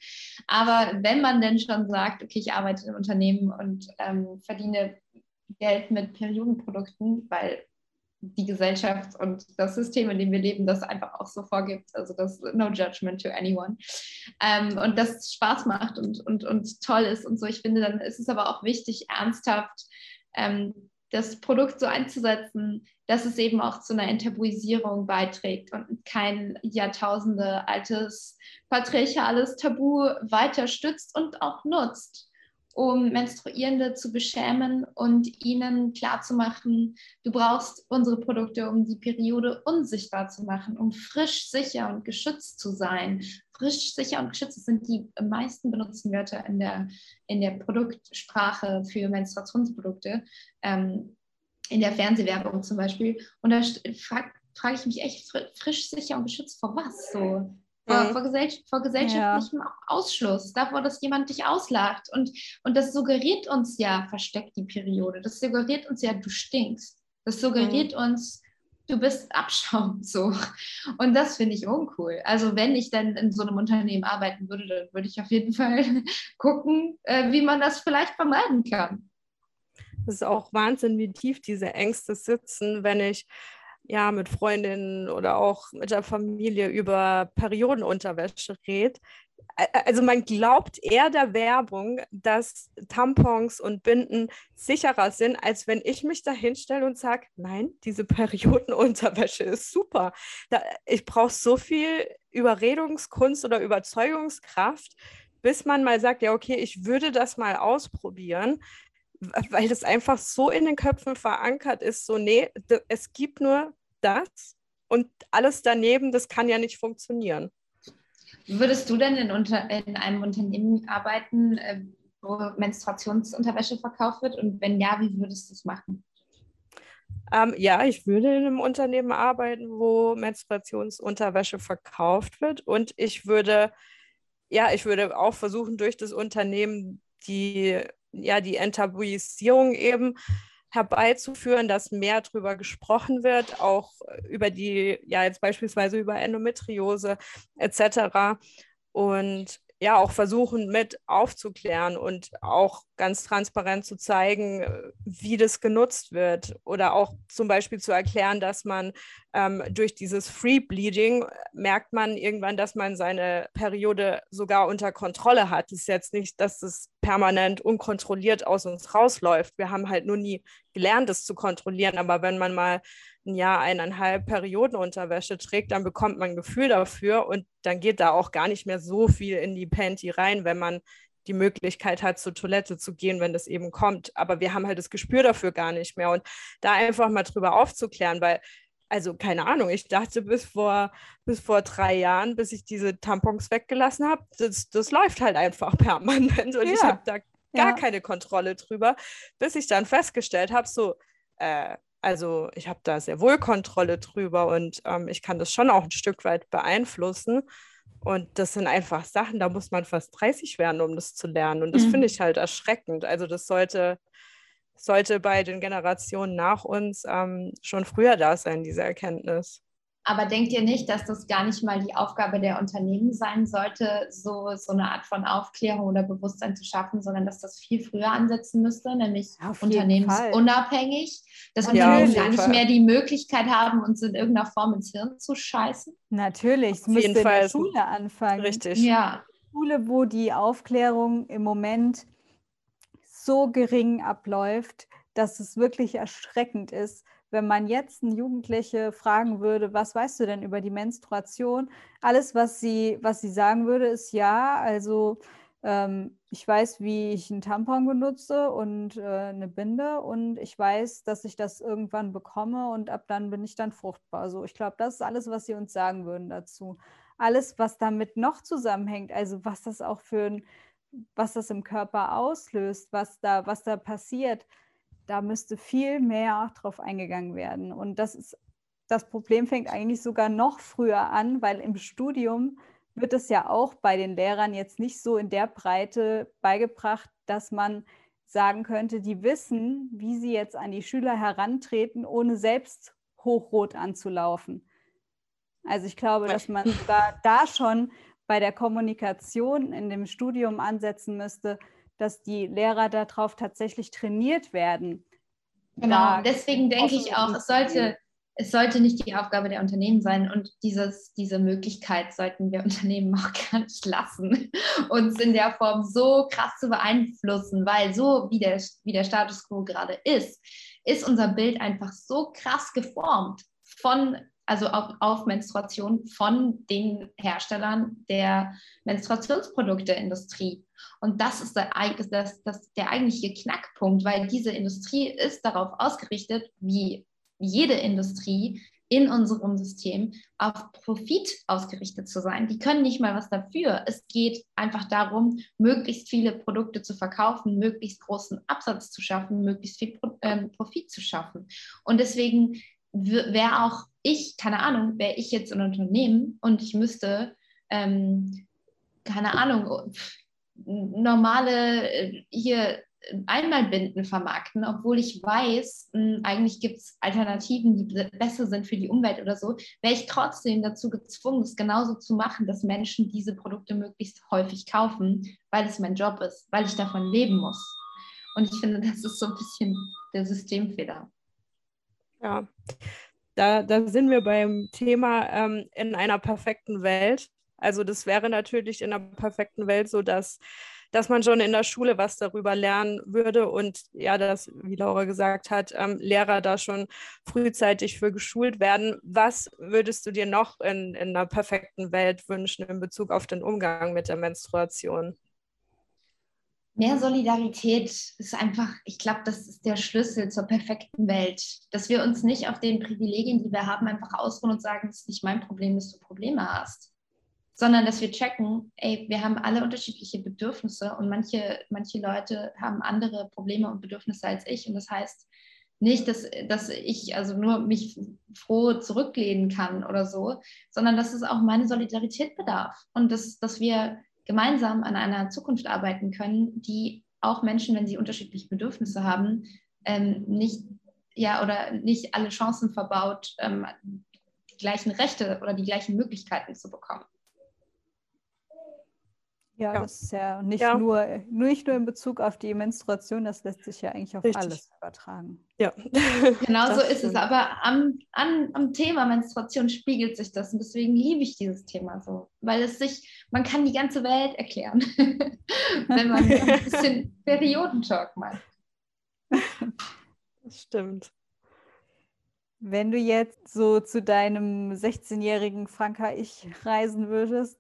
S3: Aber wenn man denn schon sagt, okay, ich arbeite im Unternehmen und ähm, verdiene Geld mit Periodenprodukten, weil die Gesellschaft und das System, in dem wir leben, das einfach auch so vorgibt. Also das No Judgment to anyone. Ähm, und das Spaß macht und, und, und toll ist und so. Ich finde, dann ist es aber auch wichtig, ernsthaft ähm, das Produkt so einzusetzen, dass es eben auch zu einer Enttabuisierung beiträgt und kein Jahrtausende altes patriarchales Tabu weiter stützt und auch nutzt um Menstruierende zu beschämen und ihnen klarzumachen, du brauchst unsere Produkte, um die Periode unsichtbar zu machen, um frisch, sicher und geschützt zu sein. Frisch, sicher und geschützt sind die meisten benutzten Wörter in der, in der Produktsprache für Menstruationsprodukte, ähm, in der Fernsehwerbung zum Beispiel. Und da frage frag ich mich echt, frisch, sicher und geschützt vor was? So, vor, vor, Gesell vor gesellschaftlichem ja. Ausschluss, davor, dass jemand dich auslacht. Und, und das suggeriert uns ja, versteckt die Periode. Das suggeriert uns ja, du stinkst. Das suggeriert mhm. uns, du bist Abschaum. So. Und das finde ich uncool. Also wenn ich dann in so einem Unternehmen arbeiten würde, dann würde ich auf jeden Fall gucken, äh, wie man das vielleicht vermeiden kann.
S1: Das ist auch Wahnsinn, wie tief diese Ängste sitzen, wenn ich ja, mit Freundinnen oder auch mit der Familie über Periodenunterwäsche redet. Also man glaubt eher der Werbung, dass Tampons und Binden sicherer sind, als wenn ich mich da hinstelle und sage, nein, diese Periodenunterwäsche ist super. Da, ich brauche so viel Überredungskunst oder Überzeugungskraft, bis man mal sagt, ja, okay, ich würde das mal ausprobieren weil das einfach so in den Köpfen verankert ist, so, nee, es gibt nur das und alles daneben, das kann ja nicht funktionieren.
S3: Würdest du denn in, unter, in einem Unternehmen arbeiten, äh, wo Menstruationsunterwäsche verkauft wird? Und wenn ja, wie würdest du es machen?
S1: Ähm, ja, ich würde in einem Unternehmen arbeiten, wo Menstruationsunterwäsche verkauft wird. Und ich würde, ja, ich würde auch versuchen, durch das Unternehmen die ja, die Enttabuisierung eben herbeizuführen, dass mehr darüber gesprochen wird, auch über die, ja, jetzt beispielsweise über Endometriose etc. Und ja auch versuchen mit aufzuklären und auch ganz transparent zu zeigen, wie das genutzt wird oder auch zum Beispiel zu erklären, dass man ähm, durch dieses Free Bleeding merkt man irgendwann, dass man seine Periode sogar unter Kontrolle hat. Es ist jetzt nicht, dass es permanent unkontrolliert aus uns rausläuft. Wir haben halt nur nie gelernt, es zu kontrollieren, aber wenn man mal ein Jahr, eineinhalb Periodenunterwäsche trägt, dann bekommt man ein Gefühl dafür und dann geht da auch gar nicht mehr so viel in die Panty rein, wenn man die Möglichkeit hat, zur Toilette zu gehen, wenn das eben kommt. Aber wir haben halt das Gespür dafür gar nicht mehr. Und da einfach mal drüber aufzuklären, weil, also keine Ahnung, ich dachte bis vor, bis vor drei Jahren, bis ich diese Tampons weggelassen habe, das, das läuft halt einfach permanent und ja. ich habe da gar ja. keine Kontrolle drüber, bis ich dann festgestellt habe, so, äh, also ich habe da sehr wohl Kontrolle drüber und ähm, ich kann das schon auch ein Stück weit beeinflussen. Und das sind einfach Sachen, da muss man fast 30 werden, um das zu lernen. Und das mhm. finde ich halt erschreckend. Also das sollte, sollte bei den Generationen nach uns ähm, schon früher da sein, diese Erkenntnis.
S3: Aber denkt ihr nicht, dass das gar nicht mal die Aufgabe der Unternehmen sein sollte, so, so eine Art von Aufklärung oder Bewusstsein zu schaffen, sondern dass das viel früher ansetzen müsste, nämlich unternehmensunabhängig, dass Unternehmen ja, gar nicht Fall. mehr die Möglichkeit haben, uns in irgendeiner Form ins Hirn zu scheißen?
S2: Natürlich, es müsste in der Schule anfangen.
S1: Richtig.
S2: Ja. Schule, wo die Aufklärung im Moment so gering abläuft, dass es wirklich erschreckend ist, wenn man jetzt einen Jugendliche fragen würde, was weißt du denn über die Menstruation? Alles, was sie, was sie sagen würde, ist ja, also ähm, ich weiß, wie ich einen Tampon benutze und äh, eine Binde und ich weiß, dass ich das irgendwann bekomme und ab dann bin ich dann fruchtbar. Also ich glaube, das ist alles, was sie uns sagen würden dazu. Alles, was damit noch zusammenhängt, also was das auch für ein, was das im Körper auslöst, was da, was da passiert, da müsste viel mehr drauf eingegangen werden. Und das ist, das Problem fängt eigentlich sogar noch früher an, weil im Studium wird es ja auch bei den Lehrern jetzt nicht so in der Breite beigebracht, dass man sagen könnte, die wissen, wie sie jetzt an die Schüler herantreten, ohne selbst hochrot anzulaufen. Also ich glaube, dass man sogar da schon bei der Kommunikation in dem Studium ansetzen müsste, dass die Lehrer darauf tatsächlich trainiert werden.
S3: Genau, deswegen denke ich auch, es sollte, es sollte nicht die Aufgabe der Unternehmen sein und dieses, diese Möglichkeit sollten wir Unternehmen auch gar nicht lassen, uns in der Form so krass zu beeinflussen, weil so wie der, wie der Status quo gerade ist, ist unser Bild einfach so krass geformt von also auf, auf Menstruation von den Herstellern der Menstruationsprodukteindustrie. Und das ist der, das, das, der eigentliche Knackpunkt, weil diese Industrie ist darauf ausgerichtet, wie jede Industrie in unserem System auf Profit ausgerichtet zu sein. Die können nicht mal was dafür. Es geht einfach darum, möglichst viele Produkte zu verkaufen, möglichst großen Absatz zu schaffen, möglichst viel ähm, Profit zu schaffen. Und deswegen wäre auch ich, keine Ahnung, wäre ich jetzt ein Unternehmen und ich müsste, ähm, keine Ahnung, normale äh, hier Einmalbinden vermarkten, obwohl ich weiß, mh, eigentlich gibt es Alternativen, die besser sind für die Umwelt oder so, wäre ich trotzdem dazu gezwungen, es genauso zu machen, dass Menschen diese Produkte möglichst häufig kaufen, weil es mein Job ist, weil ich davon leben muss. Und ich finde, das ist so ein bisschen der Systemfehler.
S1: Ja, da, da sind wir beim Thema ähm, in einer perfekten Welt. Also das wäre natürlich in einer perfekten Welt so, dass, dass man schon in der Schule was darüber lernen würde und ja, dass, wie Laura gesagt hat, ähm, Lehrer da schon frühzeitig für geschult werden. Was würdest du dir noch in, in einer perfekten Welt wünschen in Bezug auf den Umgang mit der Menstruation?
S3: Mehr Solidarität ist einfach, ich glaube, das ist der Schlüssel zur perfekten Welt. Dass wir uns nicht auf den Privilegien, die wir haben, einfach ausruhen und sagen, es ist nicht mein Problem, dass du Probleme hast. Sondern dass wir checken, ey, wir haben alle unterschiedliche Bedürfnisse und manche, manche Leute haben andere Probleme und Bedürfnisse als ich. Und das heißt nicht, dass, dass ich also nur mich froh zurücklehnen kann oder so, sondern dass es auch meine Solidarität bedarf. Und dass, dass wir gemeinsam an einer Zukunft arbeiten können, die auch Menschen, wenn sie unterschiedliche Bedürfnisse haben, ähm, nicht, ja, oder nicht alle Chancen verbaut, ähm, die gleichen Rechte oder die gleichen Möglichkeiten zu bekommen.
S2: Ja, ja, das ist ja nicht, ja. Nur, nicht nur in Bezug auf die Menstruation, das lässt sich ja eigentlich auf Richtig. alles übertragen.
S3: Ja. Genau so ist es. Aber am, an, am Thema Menstruation spiegelt sich das und deswegen liebe ich dieses Thema so, weil es sich, man kann die ganze Welt erklären, wenn man ein bisschen Periodentalk macht.
S1: Das stimmt.
S2: Wenn du jetzt so zu deinem 16-jährigen Franka Ich reisen würdest,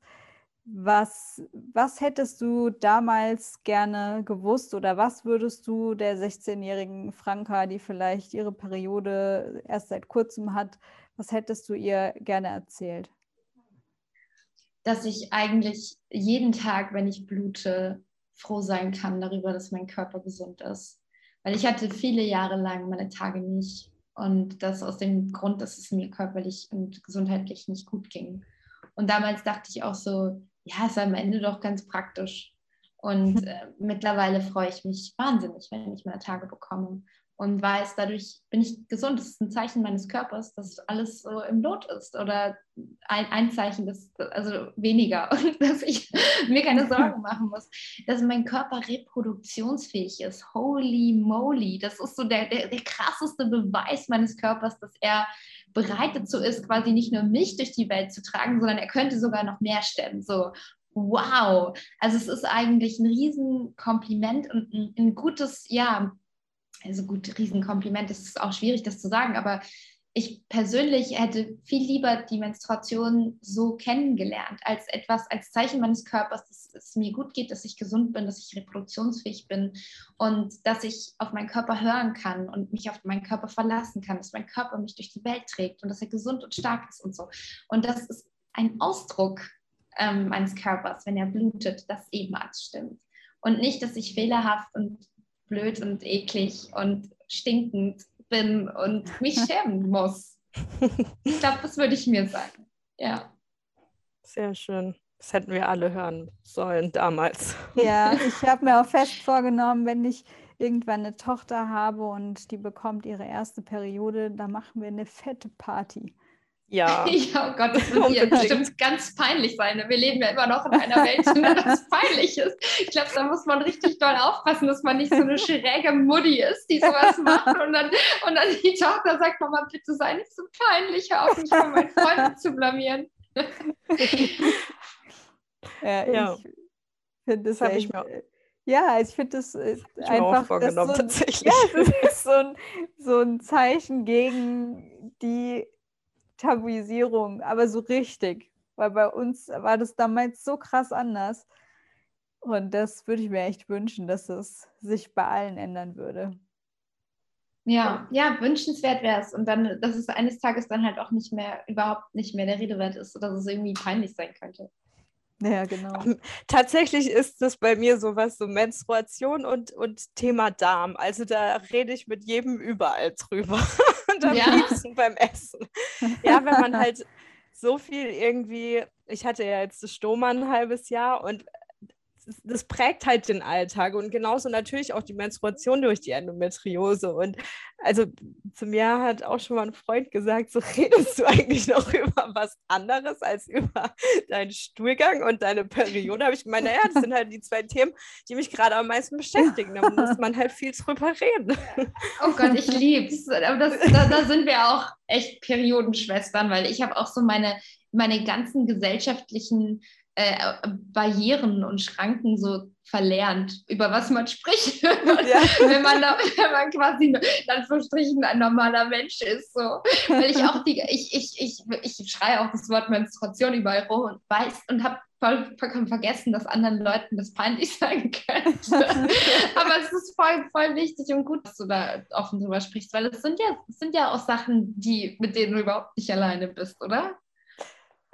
S2: was, was hättest du damals gerne gewusst oder was würdest du der 16-jährigen Franka, die vielleicht ihre Periode erst seit kurzem hat, was hättest du ihr gerne erzählt?
S3: Dass ich eigentlich jeden Tag, wenn ich blute, froh sein kann darüber, dass mein Körper gesund ist. Weil ich hatte viele Jahre lang meine Tage nicht und das aus dem Grund, dass es mir körperlich und gesundheitlich nicht gut ging. Und damals dachte ich auch so, ja, ist am Ende doch ganz praktisch. Und äh, mittlerweile freue ich mich wahnsinnig, wenn ich meine Tage bekomme und weiß, dadurch bin ich gesund. Das ist ein Zeichen meines Körpers, dass alles so im Lot ist oder ein, ein Zeichen, dass, also weniger und dass ich mir keine Sorgen machen muss, dass mein Körper reproduktionsfähig ist. Holy moly, das ist so der, der, der krasseste Beweis meines Körpers, dass er bereit dazu ist, quasi nicht nur mich durch die Welt zu tragen, sondern er könnte sogar noch mehr stemmen. So, wow. Also es ist eigentlich ein Riesenkompliment und ein, ein gutes, ja, also gut, Riesenkompliment, es ist auch schwierig, das zu sagen, aber ich persönlich hätte viel lieber die Menstruation so kennengelernt, als etwas, als Zeichen meines Körpers, dass es mir gut geht, dass ich gesund bin, dass ich reproduktionsfähig bin und dass ich auf meinen Körper hören kann und mich auf meinen Körper verlassen kann, dass mein Körper mich durch die Welt trägt und dass er gesund und stark ist und so. Und das ist ein Ausdruck ähm, meines Körpers, wenn er blutet, dass eben alles stimmt. Und nicht, dass ich fehlerhaft und blöd und eklig und stinkend bin und mich schämen muss. Ich glaube, das würde ich mir sagen. Ja.
S1: Sehr schön. Das hätten wir alle hören sollen damals.
S2: Ja, ich habe mir auch fest vorgenommen, wenn ich irgendwann eine Tochter habe und die bekommt ihre erste Periode, da machen wir eine fette Party.
S1: Ja.
S3: ja, oh Gott, das wird ja bestimmt ganz peinlich sein. Wir leben ja immer noch in einer Welt, in der das peinlich ist. Ich glaube, da muss man richtig doll aufpassen, dass man nicht so eine schräge Mutti ist, die sowas macht und dann, und dann die Tochter sagt, Mama, bitte sei nicht so peinlich, hör auf, mich von meinen Freunden zu blamieren.
S2: ja, ja. ich finde das, das habe ich mir ja, ich finde das äh, einfach. Auch
S1: vorgenommen,
S2: das
S1: so ein, tatsächlich.
S2: Ja, das ist so ein, so ein Zeichen gegen die Tabuisierung, aber so richtig. Weil bei uns war das damals so krass anders. Und das würde ich mir echt wünschen, dass es sich bei allen ändern würde.
S3: Ja, ja, wünschenswert wäre es. Und dann, dass es eines Tages dann halt auch nicht mehr, überhaupt nicht mehr der Rede wert ist, dass es irgendwie peinlich sein könnte.
S2: Ja, genau.
S1: Ähm, tatsächlich ist das bei mir sowas, so Menstruation und, und Thema Darm. Also da rede ich mit jedem überall drüber. und am ja. liebsten beim Essen. Ja, wenn man halt so viel irgendwie, ich hatte ja jetzt Stoma ein halbes Jahr und das prägt halt den Alltag und genauso natürlich auch die Menstruation durch die Endometriose. Und also zu mir hat auch schon mal ein Freund gesagt, so redest du eigentlich noch über was anderes als über deinen Stuhlgang und deine Periode. Habe ich gemeint, naja, das sind halt die zwei Themen, die mich gerade am meisten beschäftigen. Da muss man halt viel drüber reden.
S3: Oh Gott, ich lieb's. Aber das, da, da sind wir auch echt Periodenschwestern, weil ich habe auch so meine, meine ganzen gesellschaftlichen äh, Barrieren und Schranken so verlernt, über was man spricht, ja. wenn, man da, wenn man quasi in Anführungsstrichen ein normaler Mensch ist. So. Weil ich auch die, ich, ich, ich, ich schreie auch das Wort Menstruation überall rum und weiß und habe vollkommen vergessen, dass anderen Leuten das peinlich sein könnte. Aber es ist voll, voll wichtig und gut, dass du da offen drüber sprichst, weil es sind ja, es sind ja auch Sachen, die, mit denen du überhaupt nicht alleine bist, oder?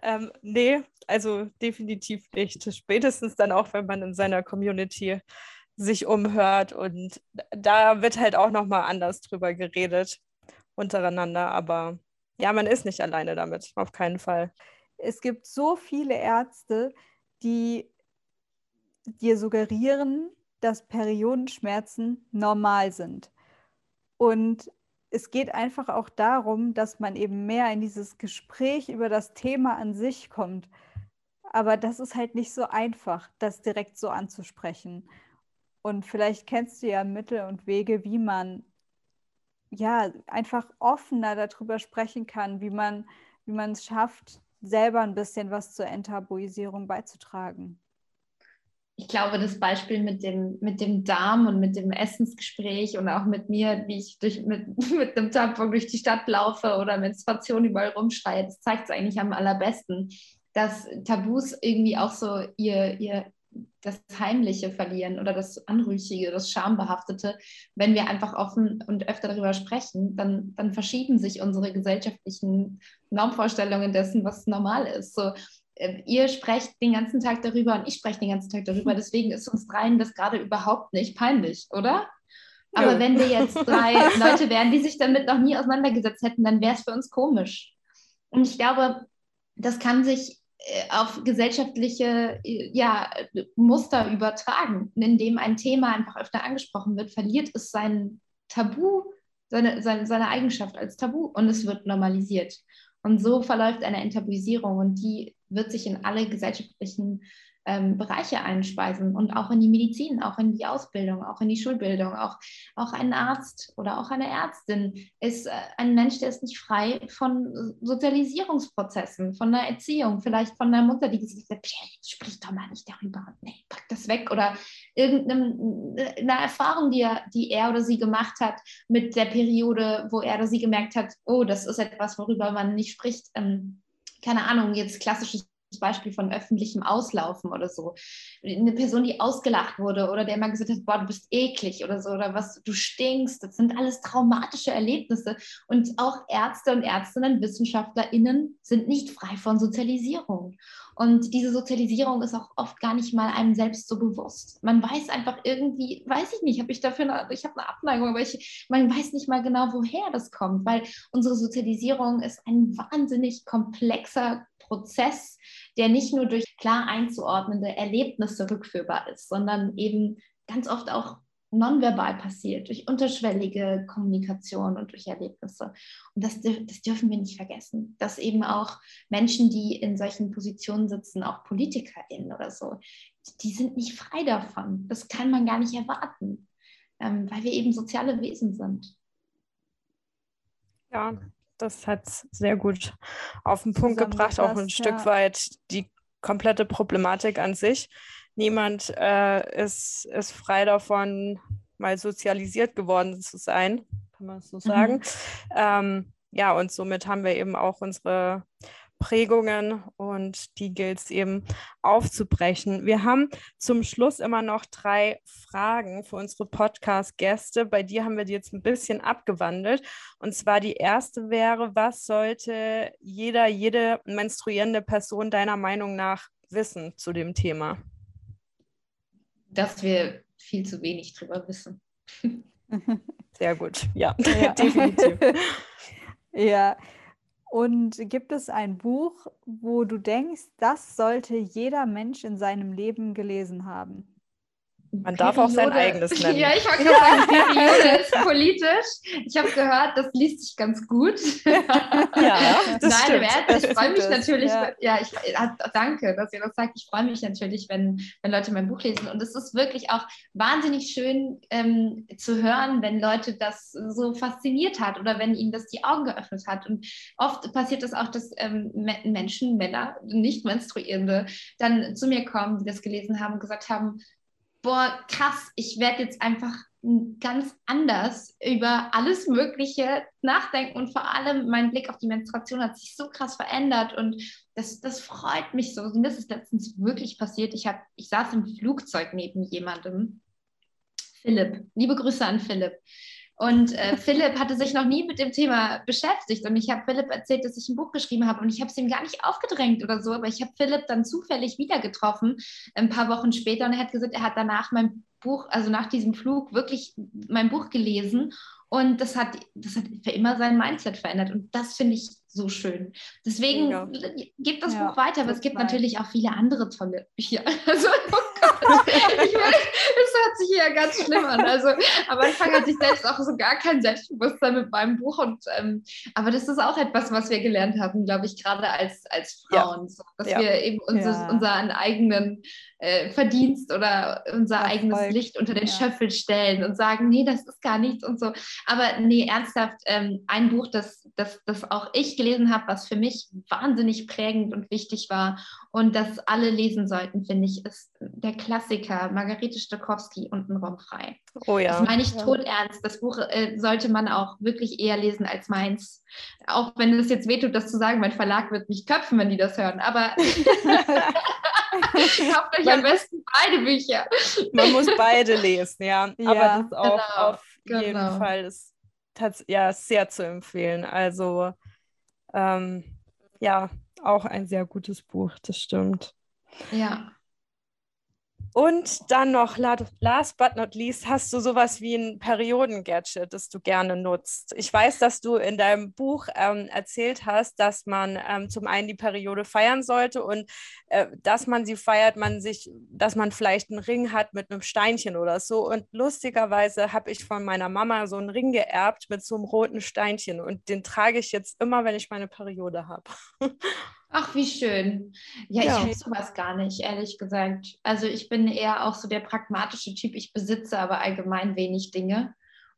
S1: Ähm, nee, also definitiv nicht. Spätestens dann auch, wenn man in seiner Community sich umhört und da wird halt auch nochmal anders drüber geredet untereinander, aber ja, man ist nicht alleine damit, auf keinen Fall.
S2: Es gibt so viele Ärzte, die dir suggerieren, dass Periodenschmerzen normal sind. Und es geht einfach auch darum, dass man eben mehr in dieses Gespräch über das Thema an sich kommt. Aber das ist halt nicht so einfach, das direkt so anzusprechen. Und vielleicht kennst du ja Mittel und Wege, wie man ja einfach offener darüber sprechen kann, wie man, wie man es schafft, selber ein bisschen was zur Enttabuisierung beizutragen.
S3: Ich glaube, das Beispiel mit dem, mit dem Darm und mit dem Essensgespräch und auch mit mir, wie ich durch, mit, mit einem Tampon durch die Stadt laufe oder Menstruation überall rumschreie, das zeigt es eigentlich am allerbesten, dass Tabus irgendwie auch so ihr, ihr das Heimliche verlieren oder das Anrüchige, das Schambehaftete. Wenn wir einfach offen und öfter darüber sprechen, dann, dann verschieben sich unsere gesellschaftlichen Normvorstellungen dessen, was normal ist. So, ihr sprecht den ganzen Tag darüber und ich spreche den ganzen Tag darüber. Deswegen ist uns dreien das gerade überhaupt nicht peinlich, oder? Aber ja. wenn wir jetzt drei Leute wären, die sich damit noch nie auseinandergesetzt hätten, dann wäre es für uns komisch. Und ich glaube, das kann sich äh, auf gesellschaftliche äh, ja, Muster übertragen. Indem ein Thema einfach öfter angesprochen wird, verliert es sein Tabu, seine, seine, seine Eigenschaft als Tabu und es wird normalisiert. Und so verläuft eine Enttabuisierung und die wird sich in alle gesellschaftlichen ähm, Bereiche einspeisen und auch in die Medizin, auch in die Ausbildung, auch in die Schulbildung. Auch, auch ein Arzt oder auch eine Ärztin ist äh, ein Mensch, der ist nicht frei von Sozialisierungsprozessen, von der Erziehung, vielleicht von der Mutter, die gesagt hat, sprich doch mal nicht darüber, nee, pack das weg oder irgendeine Erfahrung, die er, die er oder sie gemacht hat mit der Periode, wo er oder sie gemerkt hat, oh, das ist etwas, worüber man nicht spricht. Ähm, keine Ahnung, jetzt klassisches Beispiel von öffentlichem Auslaufen oder so. Eine Person, die ausgelacht wurde oder der mal gesagt hat, boah, du bist eklig oder so oder was, du stinkst. Das sind alles traumatische Erlebnisse. Und auch Ärzte und Ärztinnen, WissenschaftlerInnen sind nicht frei von Sozialisierung. Und diese Sozialisierung ist auch oft gar nicht mal einem selbst so bewusst. Man weiß einfach irgendwie, weiß ich nicht, habe ich dafür eine, ich habe eine Abneigung, aber ich, man weiß nicht mal genau, woher das kommt, weil unsere Sozialisierung ist ein wahnsinnig komplexer Prozess, der nicht nur durch klar einzuordnende Erlebnisse rückführbar ist, sondern eben ganz oft auch nonverbal passiert, durch unterschwellige Kommunikation und durch Erlebnisse. Und das, das dürfen wir nicht vergessen, dass eben auch Menschen, die in solchen Positionen sitzen, auch PolitikerInnen oder so, die sind nicht frei davon. Das kann man gar nicht erwarten, ähm, weil wir eben soziale Wesen sind.
S1: Ja, das hat es sehr gut auf den Punkt gebracht, auch ein ja. Stück weit die komplette Problematik an sich. Niemand äh, ist, ist frei davon, mal sozialisiert geworden zu sein, kann man so sagen. Mhm. Ähm, ja, und somit haben wir eben auch unsere Prägungen und die gilt es eben aufzubrechen. Wir haben zum Schluss immer noch drei Fragen für unsere Podcast-Gäste. Bei dir haben wir die jetzt ein bisschen abgewandelt. Und zwar die erste wäre, was sollte jeder, jede menstruierende Person deiner Meinung nach wissen zu dem Thema?
S3: Dass wir viel zu wenig drüber wissen.
S1: Sehr gut, ja, ja. definitiv.
S2: ja, und gibt es ein Buch, wo du denkst, das sollte jeder Mensch in seinem Leben gelesen haben?
S1: Man darf Periode. auch sein eigenes nennen.
S3: Ja, ich wollte gerade sagen, Periode ist politisch. Ich habe gehört, das liest sich ganz gut.
S1: ja, das Nein, stimmt.
S3: Wert, ich freue mich natürlich, ja. ja, ich danke, dass ihr das sagt. Ich freue mich natürlich, wenn, wenn Leute mein Buch lesen. Und es ist wirklich auch wahnsinnig schön ähm, zu hören, wenn Leute das so fasziniert hat oder wenn ihnen das die Augen geöffnet hat. Und oft passiert es das auch, dass ähm, Menschen, Männer, nicht menstruierende, dann zu mir kommen, die das gelesen haben und gesagt haben, boah, krass, ich werde jetzt einfach ganz anders über alles Mögliche nachdenken und vor allem mein Blick auf die Menstruation hat sich so krass verändert und das, das freut mich so. Und das ist letztens wirklich passiert. Ich, hab, ich saß im Flugzeug neben jemandem, Philipp. Liebe Grüße an Philipp. Und äh, Philipp hatte sich noch nie mit dem Thema beschäftigt. Und ich habe Philipp erzählt, dass ich ein Buch geschrieben habe. Und ich habe es ihm gar nicht aufgedrängt oder so. Aber ich habe Philipp dann zufällig wieder getroffen, ein paar Wochen später. Und er hat gesagt, er hat danach mein Buch, also nach diesem Flug, wirklich mein Buch gelesen. Und das hat, das hat für immer sein Mindset verändert. Und das finde ich so schön. Deswegen ja. gibt das ja, Buch weiter. Aber es gibt natürlich auch viele andere tolle Bücher. Also, ich das hört sich ja ganz schlimm an. Also am Anfang hatte ich selbst auch so gar kein Selbstbewusstsein mit meinem Buch. Und, ähm, aber das ist auch etwas, was wir gelernt haben, glaube ich, gerade als, als Frauen. Ja. So, dass ja. wir eben unser, ja. unseren eigenen äh, Verdienst oder unser Erfolg. eigenes Licht unter den Schöffel stellen und sagen, nee, das ist gar nichts und so. Aber nee, ernsthaft, ähm, ein Buch, das, das, das auch ich gelesen habe, was für mich wahnsinnig prägend und wichtig war und das alle lesen sollten, finde ich, ist der Klassiker Margarete Stokowski und ein Raum frei. Oh ja. Das meine ich ja. todernst. Das Buch äh, sollte man auch wirklich eher lesen als meins. Auch wenn es jetzt wehtut, das zu sagen, mein Verlag wird mich köpfen, wenn die das hören. Aber kauft euch am besten beide Bücher.
S1: Man muss beide lesen, ja. ja Aber das ist auch genau, auf jeden genau. Fall ist, ja, sehr zu empfehlen. Also ähm, ja, auch ein sehr gutes Buch, das stimmt.
S3: Ja.
S1: Und dann noch, last but not least, hast du sowas wie ein Perioden-Gadget, das du gerne nutzt. Ich weiß, dass du in deinem Buch ähm, erzählt hast, dass man ähm, zum einen die Periode feiern sollte und äh, dass man sie feiert, man sich, dass man vielleicht einen Ring hat mit einem Steinchen oder so. Und lustigerweise habe ich von meiner Mama so einen Ring geerbt mit so einem roten Steinchen und den trage ich jetzt immer, wenn ich meine Periode habe.
S3: Ach, wie schön. Ja, ja. ich habe sowas gar nicht, ehrlich gesagt. Also ich bin eher auch so der pragmatische Typ. Ich besitze aber allgemein wenig Dinge.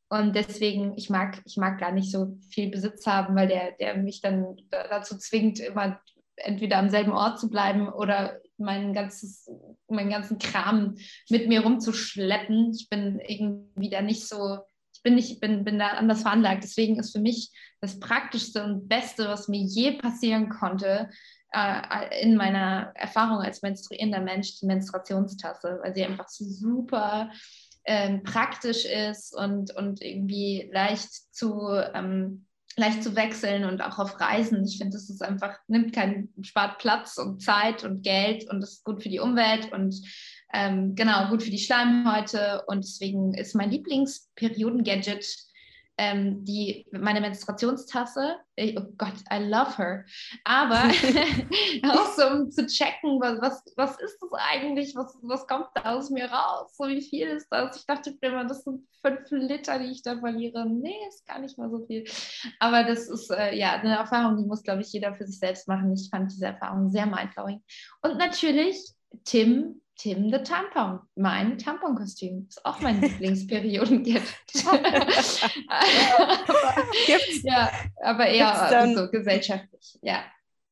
S3: Und deswegen, ich mag, ich mag gar nicht so viel Besitz haben, weil der, der mich dann dazu zwingt, immer entweder am selben Ort zu bleiben oder mein ganzes, meinen ganzen Kram mit mir rumzuschleppen. Ich bin irgendwie da nicht so ich bin nicht, bin, bin da anders veranlagt. Deswegen ist für mich das Praktischste und Beste, was mir je passieren konnte, äh, in meiner Erfahrung als menstruierender Mensch, die Menstruationstasse, weil sie einfach so super ähm, praktisch ist und, und irgendwie leicht zu ähm, leicht zu wechseln und auch auf Reisen. Ich finde, das ist einfach, nimmt keinen, spart Platz und Zeit und Geld und ist gut für die Umwelt und ähm, genau, gut für die Schleimhäute und deswegen ist mein Lieblingsperioden-Gadget ähm, die, meine Menstruationstasse. oh Gott, I love her. Aber auch so, um zu checken, was, was, was ist das eigentlich? Was, was kommt da aus mir raus? So wie viel ist das? Ich dachte immer, das sind fünf Liter, die ich da verliere. Nee, ist gar nicht mal so viel. Aber das ist äh, ja eine Erfahrung, die muss, glaube ich, jeder für sich selbst machen. Ich fand diese Erfahrung sehr mindblowing. Und natürlich Tim Tim the Tampon, mein Tamponkostüm. Ist auch mein Lieblingsperiodengift. ja, aber eher dann, so gesellschaftlich, ja.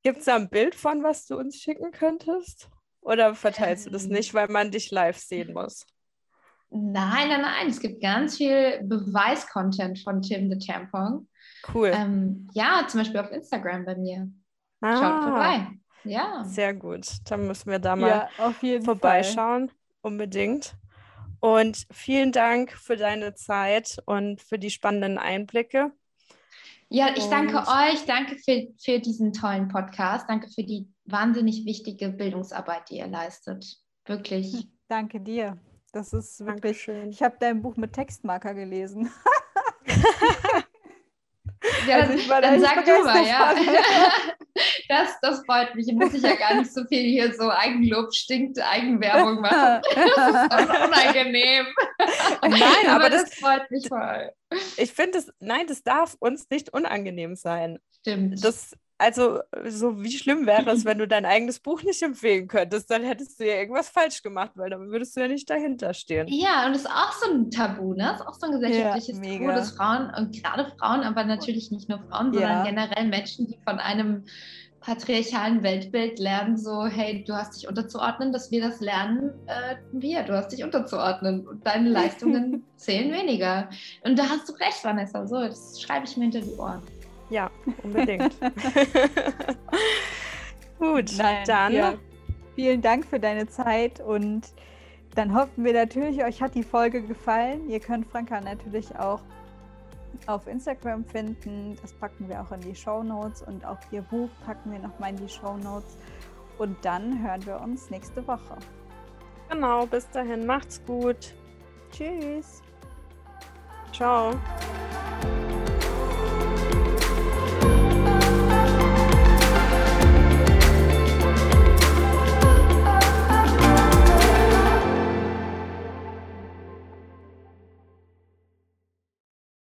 S1: Gibt es da ein Bild von, was du uns schicken könntest? Oder verteilst ähm, du das ähm. nicht, weil man dich live sehen muss?
S3: Nein, nein, nein. Es gibt ganz viel Beweiscontent von Tim the Tampon.
S1: Cool.
S3: Ähm, ja, zum Beispiel auf Instagram bei mir. Ah. Schaut vorbei. Ja.
S1: Sehr gut. Dann müssen wir da mal ja, vorbeischauen. Fall. Unbedingt. Und vielen Dank für deine Zeit und für die spannenden Einblicke.
S3: Ja, ich und danke euch. Danke für, für diesen tollen Podcast. Danke für die wahnsinnig wichtige Bildungsarbeit, die ihr leistet. Wirklich. Hm,
S2: danke dir. Das ist wirklich schön. Ich habe dein Buch mit Textmarker gelesen.
S3: Ja, also ich war dann sag du mal, ja. Das, das freut mich. Muss ich ja gar nicht so viel hier so Eigenlob stinkt, Eigenwerbung machen. Das ist unangenehm.
S1: Nein, aber, aber das, das, freut mich voll. Ich finde es, nein, das darf uns nicht unangenehm sein.
S3: Stimmt.
S1: Das, also, so wie schlimm wäre es, wenn du dein eigenes Buch nicht empfehlen könntest, dann hättest du ja irgendwas falsch gemacht, weil dann würdest du ja nicht dahinter stehen.
S3: Ja, und das ist auch so ein Tabu, ne? Das ist auch so ein gesellschaftliches ja, Tabu, dass Frauen, und gerade Frauen, aber natürlich nicht nur Frauen, sondern ja. generell Menschen, die von einem patriarchalen Weltbild lernen, so, hey, du hast dich unterzuordnen, dass wir das lernen, äh, wir, du hast dich unterzuordnen und deine Leistungen zählen weniger. Und da hast du recht, Vanessa, so, das schreibe ich mir hinter die Ohren.
S1: Ja, unbedingt. Gut, Nein, dann. Ja.
S2: Vielen Dank für deine Zeit und dann hoffen wir natürlich, euch hat die Folge gefallen. Ihr könnt Franka natürlich auch auf Instagram finden. Das packen wir auch in die Show Notes und auch ihr Buch packen wir nochmal in die Show Notes. Und dann hören wir uns nächste Woche.
S1: Genau, bis dahin, macht's gut.
S2: Tschüss.
S1: Ciao.